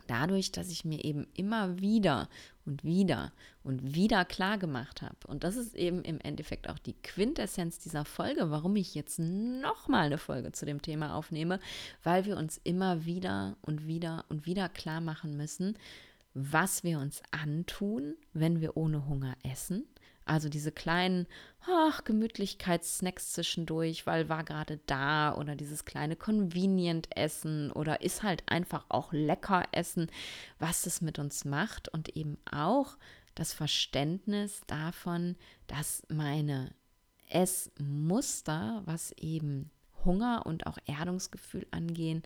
dadurch, dass ich mir eben immer wieder und wieder und wieder klar gemacht habe. Und das ist eben im Endeffekt auch die Quintessenz dieser Folge, warum ich jetzt nochmal eine Folge zu dem Thema aufnehme, weil wir uns immer wieder und wieder und wieder klar machen müssen, was wir uns antun, wenn wir ohne Hunger essen also diese kleinen ach, Gemütlichkeitssnacks zwischendurch, weil war gerade da oder dieses kleine Convenient-Essen oder ist halt einfach auch lecker Essen, was es mit uns macht und eben auch das Verständnis davon, dass meine Essmuster, was eben Hunger und auch Erdungsgefühl angehen,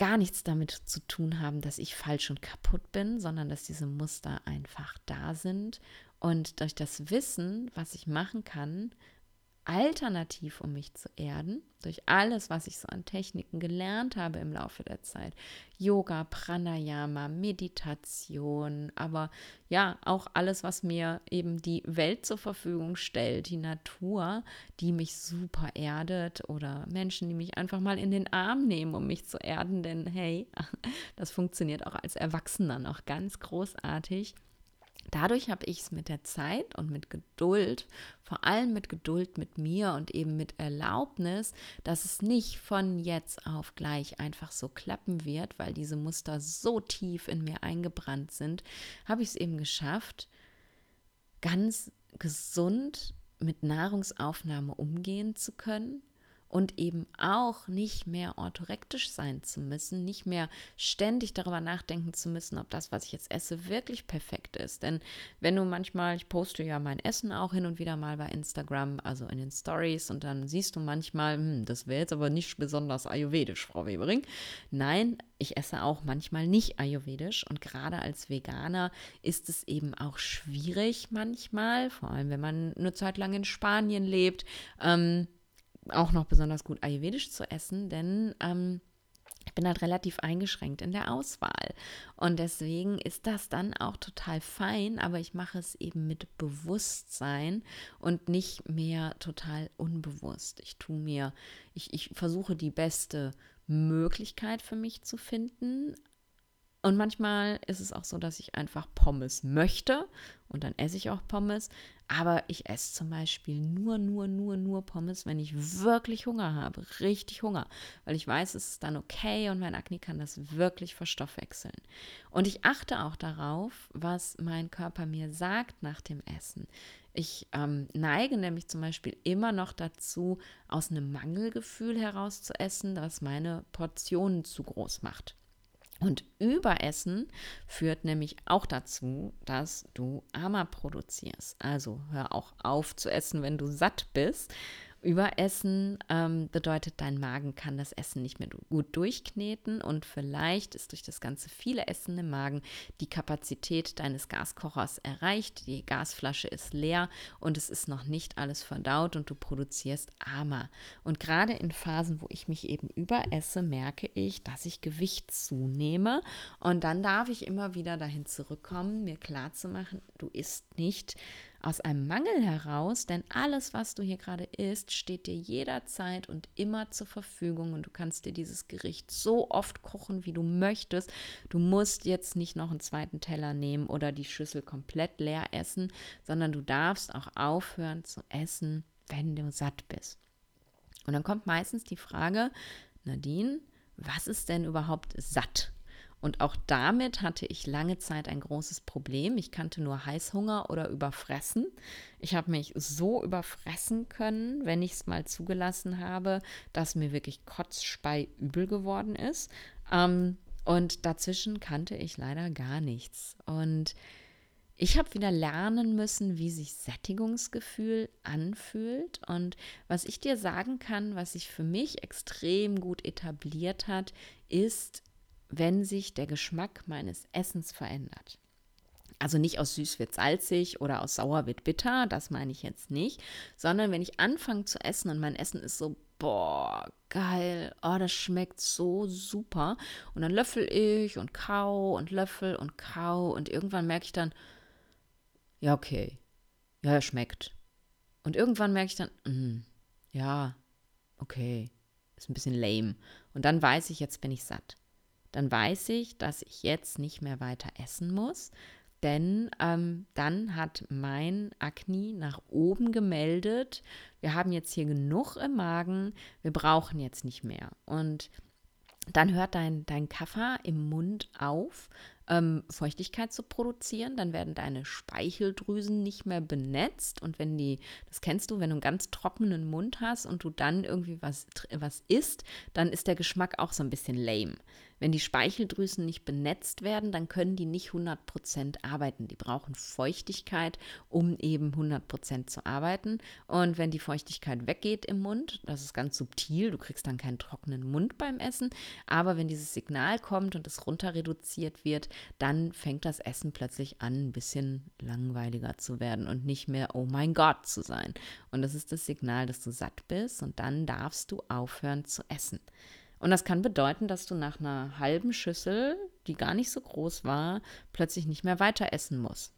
gar nichts damit zu tun haben, dass ich falsch und kaputt bin, sondern dass diese Muster einfach da sind. Und durch das Wissen, was ich machen kann, Alternativ, um mich zu erden, durch alles, was ich so an Techniken gelernt habe im Laufe der Zeit. Yoga, Pranayama, Meditation, aber ja, auch alles, was mir eben die Welt zur Verfügung stellt, die Natur, die mich super erdet oder Menschen, die mich einfach mal in den Arm nehmen, um mich zu erden, denn hey, das funktioniert auch als Erwachsener noch ganz großartig. Dadurch habe ich es mit der Zeit und mit Geduld, vor allem mit Geduld mit mir und eben mit Erlaubnis, dass es nicht von jetzt auf gleich einfach so klappen wird, weil diese Muster so tief in mir eingebrannt sind, habe ich es eben geschafft, ganz gesund mit Nahrungsaufnahme umgehen zu können und eben auch nicht mehr orthorektisch sein zu müssen, nicht mehr ständig darüber nachdenken zu müssen, ob das, was ich jetzt esse, wirklich perfekt ist. Denn wenn du manchmal, ich poste ja mein Essen auch hin und wieder mal bei Instagram, also in den Stories, und dann siehst du manchmal, hm, das wäre jetzt aber nicht besonders ayurvedisch, Frau Webering. Nein, ich esse auch manchmal nicht ayurvedisch und gerade als Veganer ist es eben auch schwierig manchmal, vor allem wenn man eine Zeit lang in Spanien lebt. Ähm, auch noch besonders gut ayurvedisch zu essen, denn ähm, ich bin halt relativ eingeschränkt in der Auswahl. Und deswegen ist das dann auch total fein, aber ich mache es eben mit Bewusstsein und nicht mehr total unbewusst. Ich tue mir, ich, ich versuche die beste Möglichkeit für mich zu finden, und manchmal ist es auch so, dass ich einfach Pommes möchte und dann esse ich auch Pommes. Aber ich esse zum Beispiel nur, nur, nur, nur Pommes, wenn ich wirklich Hunger habe, richtig Hunger, weil ich weiß, es ist dann okay und mein Akne kann das wirklich verstoffwechseln. Und ich achte auch darauf, was mein Körper mir sagt nach dem Essen. Ich ähm, neige nämlich zum Beispiel immer noch dazu, aus einem Mangelgefühl heraus zu essen, das meine Portionen zu groß macht. Und Überessen führt nämlich auch dazu, dass du Ama produzierst. Also hör auch auf zu essen, wenn du satt bist Überessen ähm, bedeutet, dein Magen kann das Essen nicht mehr gut durchkneten und vielleicht ist durch das ganze viele Essen im Magen die Kapazität deines Gaskochers erreicht, die Gasflasche ist leer und es ist noch nicht alles verdaut und du produzierst Ama. Und gerade in Phasen, wo ich mich eben überesse, merke ich, dass ich Gewicht zunehme und dann darf ich immer wieder dahin zurückkommen, mir klarzumachen, du isst nicht aus einem Mangel heraus, denn alles, was du hier gerade isst, steht dir jederzeit und immer zur Verfügung und du kannst dir dieses Gericht so oft kochen, wie du möchtest. Du musst jetzt nicht noch einen zweiten Teller nehmen oder die Schüssel komplett leer essen, sondern du darfst auch aufhören zu essen, wenn du satt bist. Und dann kommt meistens die Frage, Nadine, was ist denn überhaupt satt? Und auch damit hatte ich lange Zeit ein großes Problem. Ich kannte nur Heißhunger oder Überfressen. Ich habe mich so überfressen können, wenn ich es mal zugelassen habe, dass mir wirklich kotzspei übel geworden ist. Ähm, und dazwischen kannte ich leider gar nichts. Und ich habe wieder lernen müssen, wie sich Sättigungsgefühl anfühlt. Und was ich dir sagen kann, was sich für mich extrem gut etabliert hat, ist, wenn sich der Geschmack meines Essens verändert. Also nicht aus süß wird salzig oder aus sauer wird bitter, das meine ich jetzt nicht, sondern wenn ich anfange zu essen und mein Essen ist so, boah, geil, oh, das schmeckt so super. Und dann löffel ich und kau und löffel und kau und irgendwann merke ich dann, ja, okay, ja, er schmeckt. Und irgendwann merke ich dann, mm, ja, okay, ist ein bisschen lame. Und dann weiß ich, jetzt bin ich satt dann weiß ich, dass ich jetzt nicht mehr weiter essen muss, denn ähm, dann hat mein Akne nach oben gemeldet, wir haben jetzt hier genug im Magen, wir brauchen jetzt nicht mehr. Und dann hört dein, dein Kaffer im Mund auf, ähm, Feuchtigkeit zu produzieren. Dann werden deine Speicheldrüsen nicht mehr benetzt. Und wenn die, das kennst du, wenn du einen ganz trockenen Mund hast und du dann irgendwie was, was isst, dann ist der Geschmack auch so ein bisschen lame. Wenn die Speicheldrüsen nicht benetzt werden, dann können die nicht 100% arbeiten. Die brauchen Feuchtigkeit, um eben 100% zu arbeiten. Und wenn die Feuchtigkeit weggeht im Mund, das ist ganz subtil, du kriegst dann keinen trockenen Mund beim Essen, aber wenn dieses Signal kommt und es runter reduziert wird, dann fängt das Essen plötzlich an, ein bisschen langweiliger zu werden und nicht mehr, oh mein Gott, zu sein. Und das ist das Signal, dass du satt bist und dann darfst du aufhören zu essen. Und das kann bedeuten, dass du nach einer halben Schüssel, die gar nicht so groß war, plötzlich nicht mehr weiter essen musst.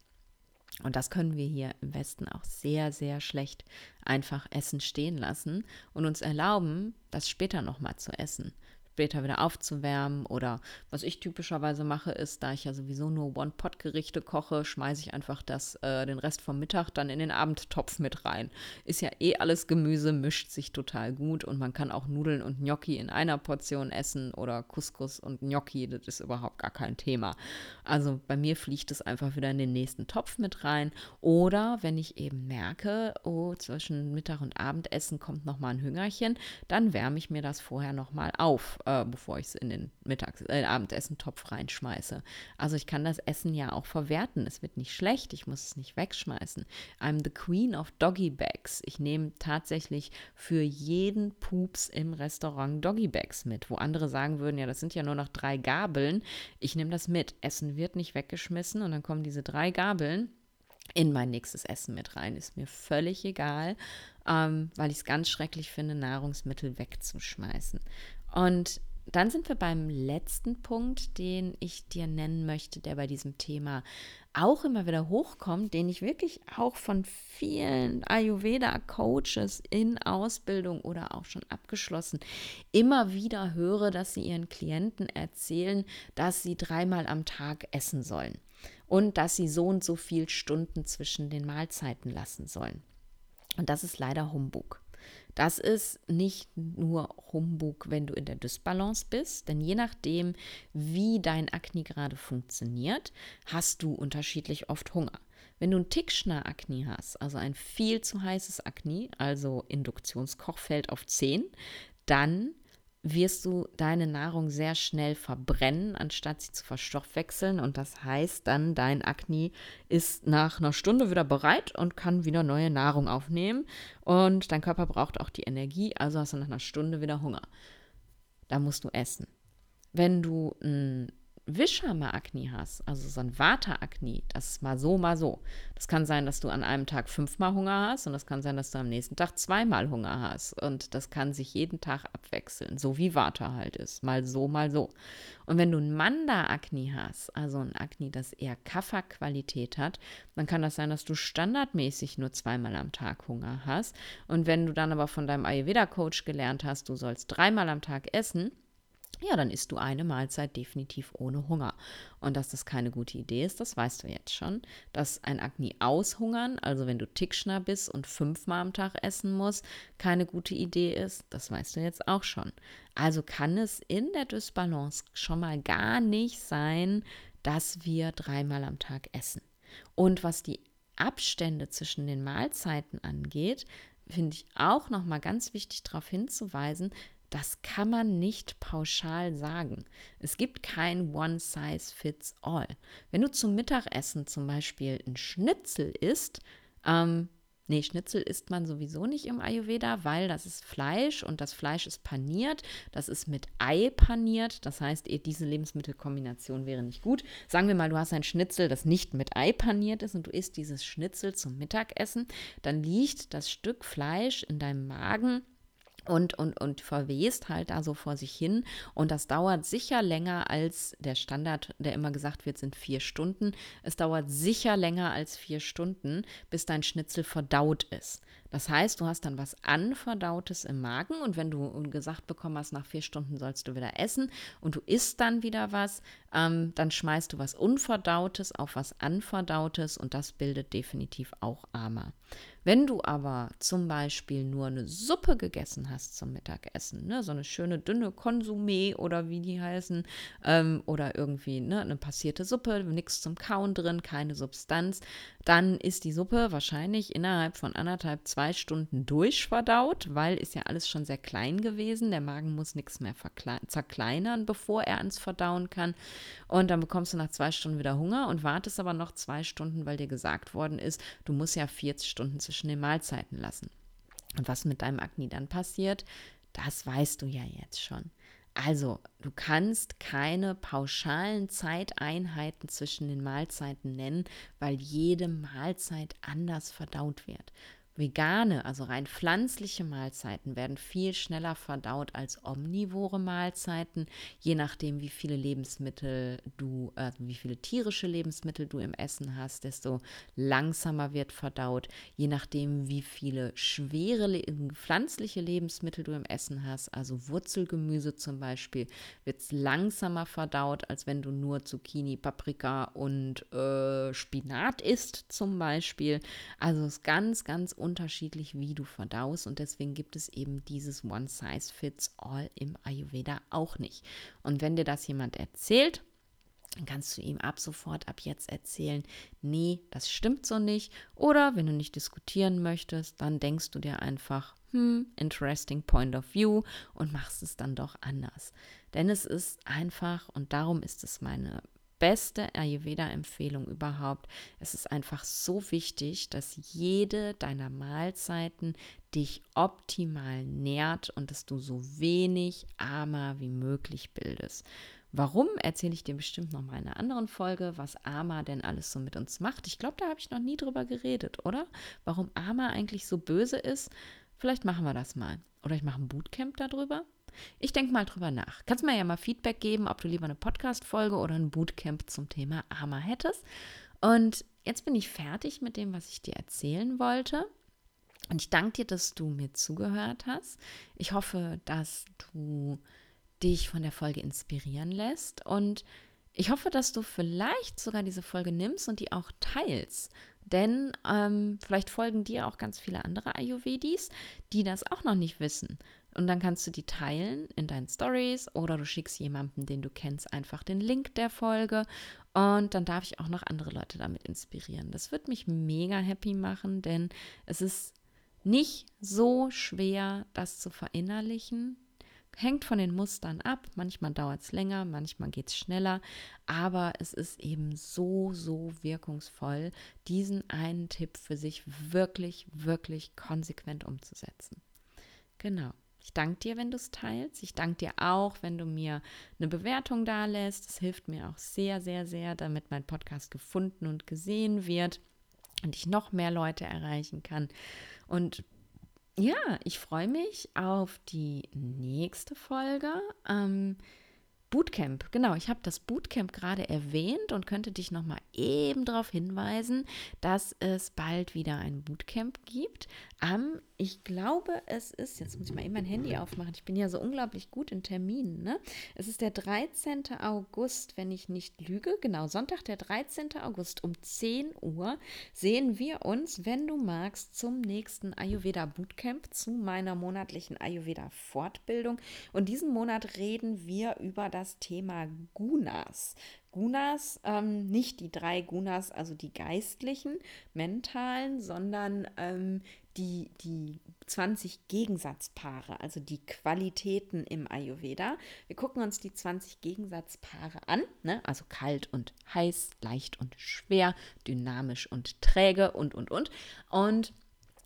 Und das können wir hier im Westen auch sehr, sehr schlecht einfach essen stehen lassen und uns erlauben, das später nochmal zu essen später wieder aufzuwärmen. Oder was ich typischerweise mache, ist, da ich ja sowieso nur One-Pot-Gerichte koche, schmeiße ich einfach das, äh, den Rest vom Mittag dann in den Abendtopf mit rein. Ist ja eh alles Gemüse, mischt sich total gut und man kann auch Nudeln und Gnocchi in einer Portion essen oder Couscous und Gnocchi, das ist überhaupt gar kein Thema. Also bei mir fliegt es einfach wieder in den nächsten Topf mit rein. Oder wenn ich eben merke, oh, zwischen Mittag und Abendessen kommt nochmal ein Hüngerchen, dann wärme ich mir das vorher nochmal auf äh, bevor ich es in den Mittags-, äh, Abendessentopf reinschmeiße. Also ich kann das Essen ja auch verwerten. Es wird nicht schlecht, ich muss es nicht wegschmeißen. I'm the queen of Doggy Bags. Ich nehme tatsächlich für jeden Pups im Restaurant Doggy Bags mit, wo andere sagen würden, ja, das sind ja nur noch drei Gabeln. Ich nehme das mit. Essen wird nicht weggeschmissen und dann kommen diese drei Gabeln in mein nächstes Essen mit rein. Ist mir völlig egal, ähm, weil ich es ganz schrecklich finde, Nahrungsmittel wegzuschmeißen. Und dann sind wir beim letzten Punkt, den ich dir nennen möchte, der bei diesem Thema auch immer wieder hochkommt, den ich wirklich auch von vielen Ayurveda-Coaches in Ausbildung oder auch schon abgeschlossen immer wieder höre, dass sie ihren Klienten erzählen, dass sie dreimal am Tag essen sollen und dass sie so und so viel Stunden zwischen den Mahlzeiten lassen sollen. Und das ist leider Humbug. Das ist nicht nur Humbug, wenn du in der Dysbalance bist, denn je nachdem, wie dein Akne gerade funktioniert, hast du unterschiedlich oft Hunger. Wenn du ein Tickschner-Akne hast, also ein viel zu heißes Akne, also Induktionskochfeld auf 10, dann wirst du deine Nahrung sehr schnell verbrennen, anstatt sie zu verstoffwechseln. Und das heißt dann, dein Akne ist nach einer Stunde wieder bereit und kann wieder neue Nahrung aufnehmen. Und dein Körper braucht auch die Energie, also hast du nach einer Stunde wieder Hunger. Da musst du essen. Wenn du ein Wischhammer-Akne hast, also so ein Vata-Akne, das ist mal so, mal so. Das kann sein, dass du an einem Tag fünfmal Hunger hast und das kann sein, dass du am nächsten Tag zweimal Hunger hast. Und das kann sich jeden Tag abwechseln, so wie Vata halt ist. Mal so, mal so. Und wenn du ein Manda-Akne hast, also ein Akne, das eher Kafferqualität hat, dann kann das sein, dass du standardmäßig nur zweimal am Tag Hunger hast. Und wenn du dann aber von deinem Ayurveda-Coach gelernt hast, du sollst dreimal am Tag essen, ja, dann isst du eine Mahlzeit definitiv ohne Hunger. Und dass das keine gute Idee ist, das weißt du jetzt schon. Dass ein Akne aushungern, also wenn du Tickschner bist und fünfmal am Tag essen musst, keine gute Idee ist, das weißt du jetzt auch schon. Also kann es in der Dysbalance schon mal gar nicht sein, dass wir dreimal am Tag essen. Und was die Abstände zwischen den Mahlzeiten angeht, finde ich auch noch mal ganz wichtig darauf hinzuweisen, das kann man nicht pauschal sagen. Es gibt kein One Size Fits All. Wenn du zum Mittagessen zum Beispiel ein Schnitzel isst, ähm, Nee, Schnitzel isst man sowieso nicht im Ayurveda, weil das ist Fleisch und das Fleisch ist paniert. Das ist mit Ei paniert. Das heißt, diese Lebensmittelkombination wäre nicht gut. Sagen wir mal, du hast ein Schnitzel, das nicht mit Ei paniert ist und du isst dieses Schnitzel zum Mittagessen. Dann liegt das Stück Fleisch in deinem Magen und, und, und verwest halt da so vor sich hin. Und das dauert sicher länger als der Standard, der immer gesagt wird, sind vier Stunden. Es dauert sicher länger als vier Stunden, bis dein Schnitzel verdaut ist. Das heißt, du hast dann was Anverdautes im Magen und wenn du gesagt bekommen hast, nach vier Stunden sollst du wieder essen und du isst dann wieder was, ähm, dann schmeißt du was Unverdautes auf was Anverdautes und das bildet definitiv auch Armer. Wenn du aber zum Beispiel nur eine Suppe gegessen hast zum Mittagessen, ne, so eine schöne dünne Konsumé oder wie die heißen, ähm, oder irgendwie ne, eine passierte Suppe, nichts zum Kauen drin, keine Substanz, dann ist die Suppe wahrscheinlich innerhalb von anderthalb, zwei Stunden durchverdaut, weil ist ja alles schon sehr klein gewesen. Der Magen muss nichts mehr zerkleinern, bevor er ans Verdauen kann. Und dann bekommst du nach zwei Stunden wieder Hunger und wartest aber noch zwei Stunden, weil dir gesagt worden ist, du musst ja 40 Stunden zwischen den Mahlzeiten lassen. Und was mit deinem Akne dann passiert, das weißt du ja jetzt schon. Also, du kannst keine pauschalen Zeiteinheiten zwischen den Mahlzeiten nennen, weil jede Mahlzeit anders verdaut wird. Vegane, also rein pflanzliche Mahlzeiten werden viel schneller verdaut als omnivore Mahlzeiten, je nachdem, wie viele Lebensmittel du, äh, wie viele tierische Lebensmittel du im Essen hast, desto langsamer wird verdaut. Je nachdem, wie viele schwere le pflanzliche Lebensmittel du im Essen hast, also Wurzelgemüse zum Beispiel, wird es langsamer verdaut, als wenn du nur Zucchini, Paprika und äh, Spinat isst zum Beispiel. Also es ist ganz, ganz unterschiedlich, wie du verdaust und deswegen gibt es eben dieses One Size Fits All im Ayurveda auch nicht. Und wenn dir das jemand erzählt, dann kannst du ihm ab sofort, ab jetzt erzählen, nee, das stimmt so nicht. Oder wenn du nicht diskutieren möchtest, dann denkst du dir einfach, hm, interesting point of view und machst es dann doch anders. Denn es ist einfach, und darum ist es meine beste Ayurveda-Empfehlung überhaupt. Es ist einfach so wichtig, dass jede deiner Mahlzeiten dich optimal nährt und dass du so wenig Ama wie möglich bildest. Warum erzähle ich dir bestimmt noch mal in einer anderen Folge, was Ama denn alles so mit uns macht. Ich glaube, da habe ich noch nie drüber geredet, oder? Warum Ama eigentlich so böse ist. Vielleicht machen wir das mal. Oder ich mache ein Bootcamp darüber. Ich denke mal drüber nach. Kannst mir ja mal Feedback geben, ob du lieber eine Podcast-Folge oder ein Bootcamp zum Thema Armer hättest. Und jetzt bin ich fertig mit dem, was ich dir erzählen wollte. Und ich danke dir, dass du mir zugehört hast. Ich hoffe, dass du dich von der Folge inspirieren lässt. Und ich hoffe, dass du vielleicht sogar diese Folge nimmst und die auch teilst. Denn ähm, vielleicht folgen dir auch ganz viele andere Ayurvedis, die das auch noch nicht wissen. Und dann kannst du die teilen in deinen Stories oder du schickst jemandem, den du kennst, einfach den Link der Folge. Und dann darf ich auch noch andere Leute damit inspirieren. Das wird mich mega happy machen, denn es ist nicht so schwer, das zu verinnerlichen. Hängt von den Mustern ab. Manchmal dauert es länger, manchmal geht es schneller. Aber es ist eben so, so wirkungsvoll, diesen einen Tipp für sich wirklich, wirklich konsequent umzusetzen. Genau. Ich danke dir, wenn du es teilst. Ich danke dir auch, wenn du mir eine Bewertung da lässt. Das hilft mir auch sehr, sehr, sehr, damit mein Podcast gefunden und gesehen wird und ich noch mehr Leute erreichen kann. Und ja, ich freue mich auf die nächste Folge. Ähm, Bootcamp, genau, ich habe das Bootcamp gerade erwähnt und könnte dich nochmal eben darauf hinweisen, dass es bald wieder ein Bootcamp gibt. Am, ich glaube, es ist, jetzt muss ich mal eben mein Handy aufmachen, ich bin ja so unglaublich gut in Terminen, ne? Es ist der 13. August, wenn ich nicht lüge, genau, Sonntag, der 13. August um 10 Uhr sehen wir uns, wenn du magst, zum nächsten Ayurveda Bootcamp, zu meiner monatlichen Ayurveda Fortbildung. Und diesen Monat reden wir über das das Thema Gunas. Gunas, ähm, nicht die drei Gunas, also die geistlichen, mentalen, sondern ähm, die, die 20 Gegensatzpaare, also die Qualitäten im Ayurveda. Wir gucken uns die 20 Gegensatzpaare an, ne? also kalt und heiß, leicht und schwer, dynamisch und träge und, und, und. Und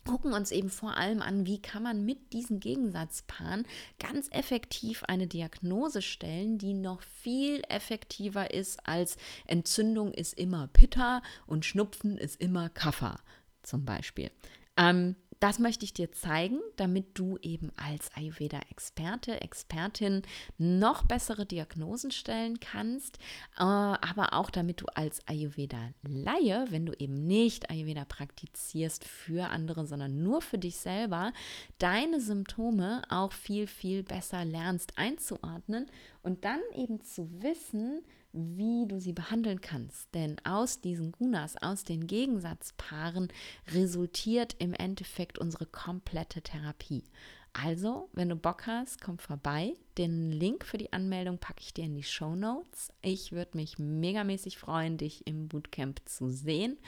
gucken uns eben vor allem an, wie kann man mit diesen Gegensatzpaaren ganz effektiv eine Diagnose stellen, die noch viel effektiver ist als Entzündung ist immer Pitta und Schnupfen ist immer Kaffer zum Beispiel. Ähm, das möchte ich dir zeigen, damit du eben als Ayurveda-Experte, Expertin noch bessere Diagnosen stellen kannst, äh, aber auch damit du als Ayurveda-Laie, wenn du eben nicht Ayurveda praktizierst für andere, sondern nur für dich selber, deine Symptome auch viel, viel besser lernst einzuordnen und dann eben zu wissen, wie du sie behandeln kannst. Denn aus diesen Gunas, aus den Gegensatzpaaren resultiert im Endeffekt unsere komplette Therapie. Also, wenn du Bock hast, komm vorbei. Den Link für die Anmeldung packe ich dir in die Show Notes. Ich würde mich megamäßig freuen, dich im Bootcamp zu sehen.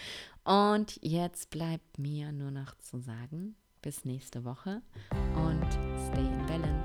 Und jetzt bleibt mir nur noch zu sagen, bis nächste Woche und stay in balance.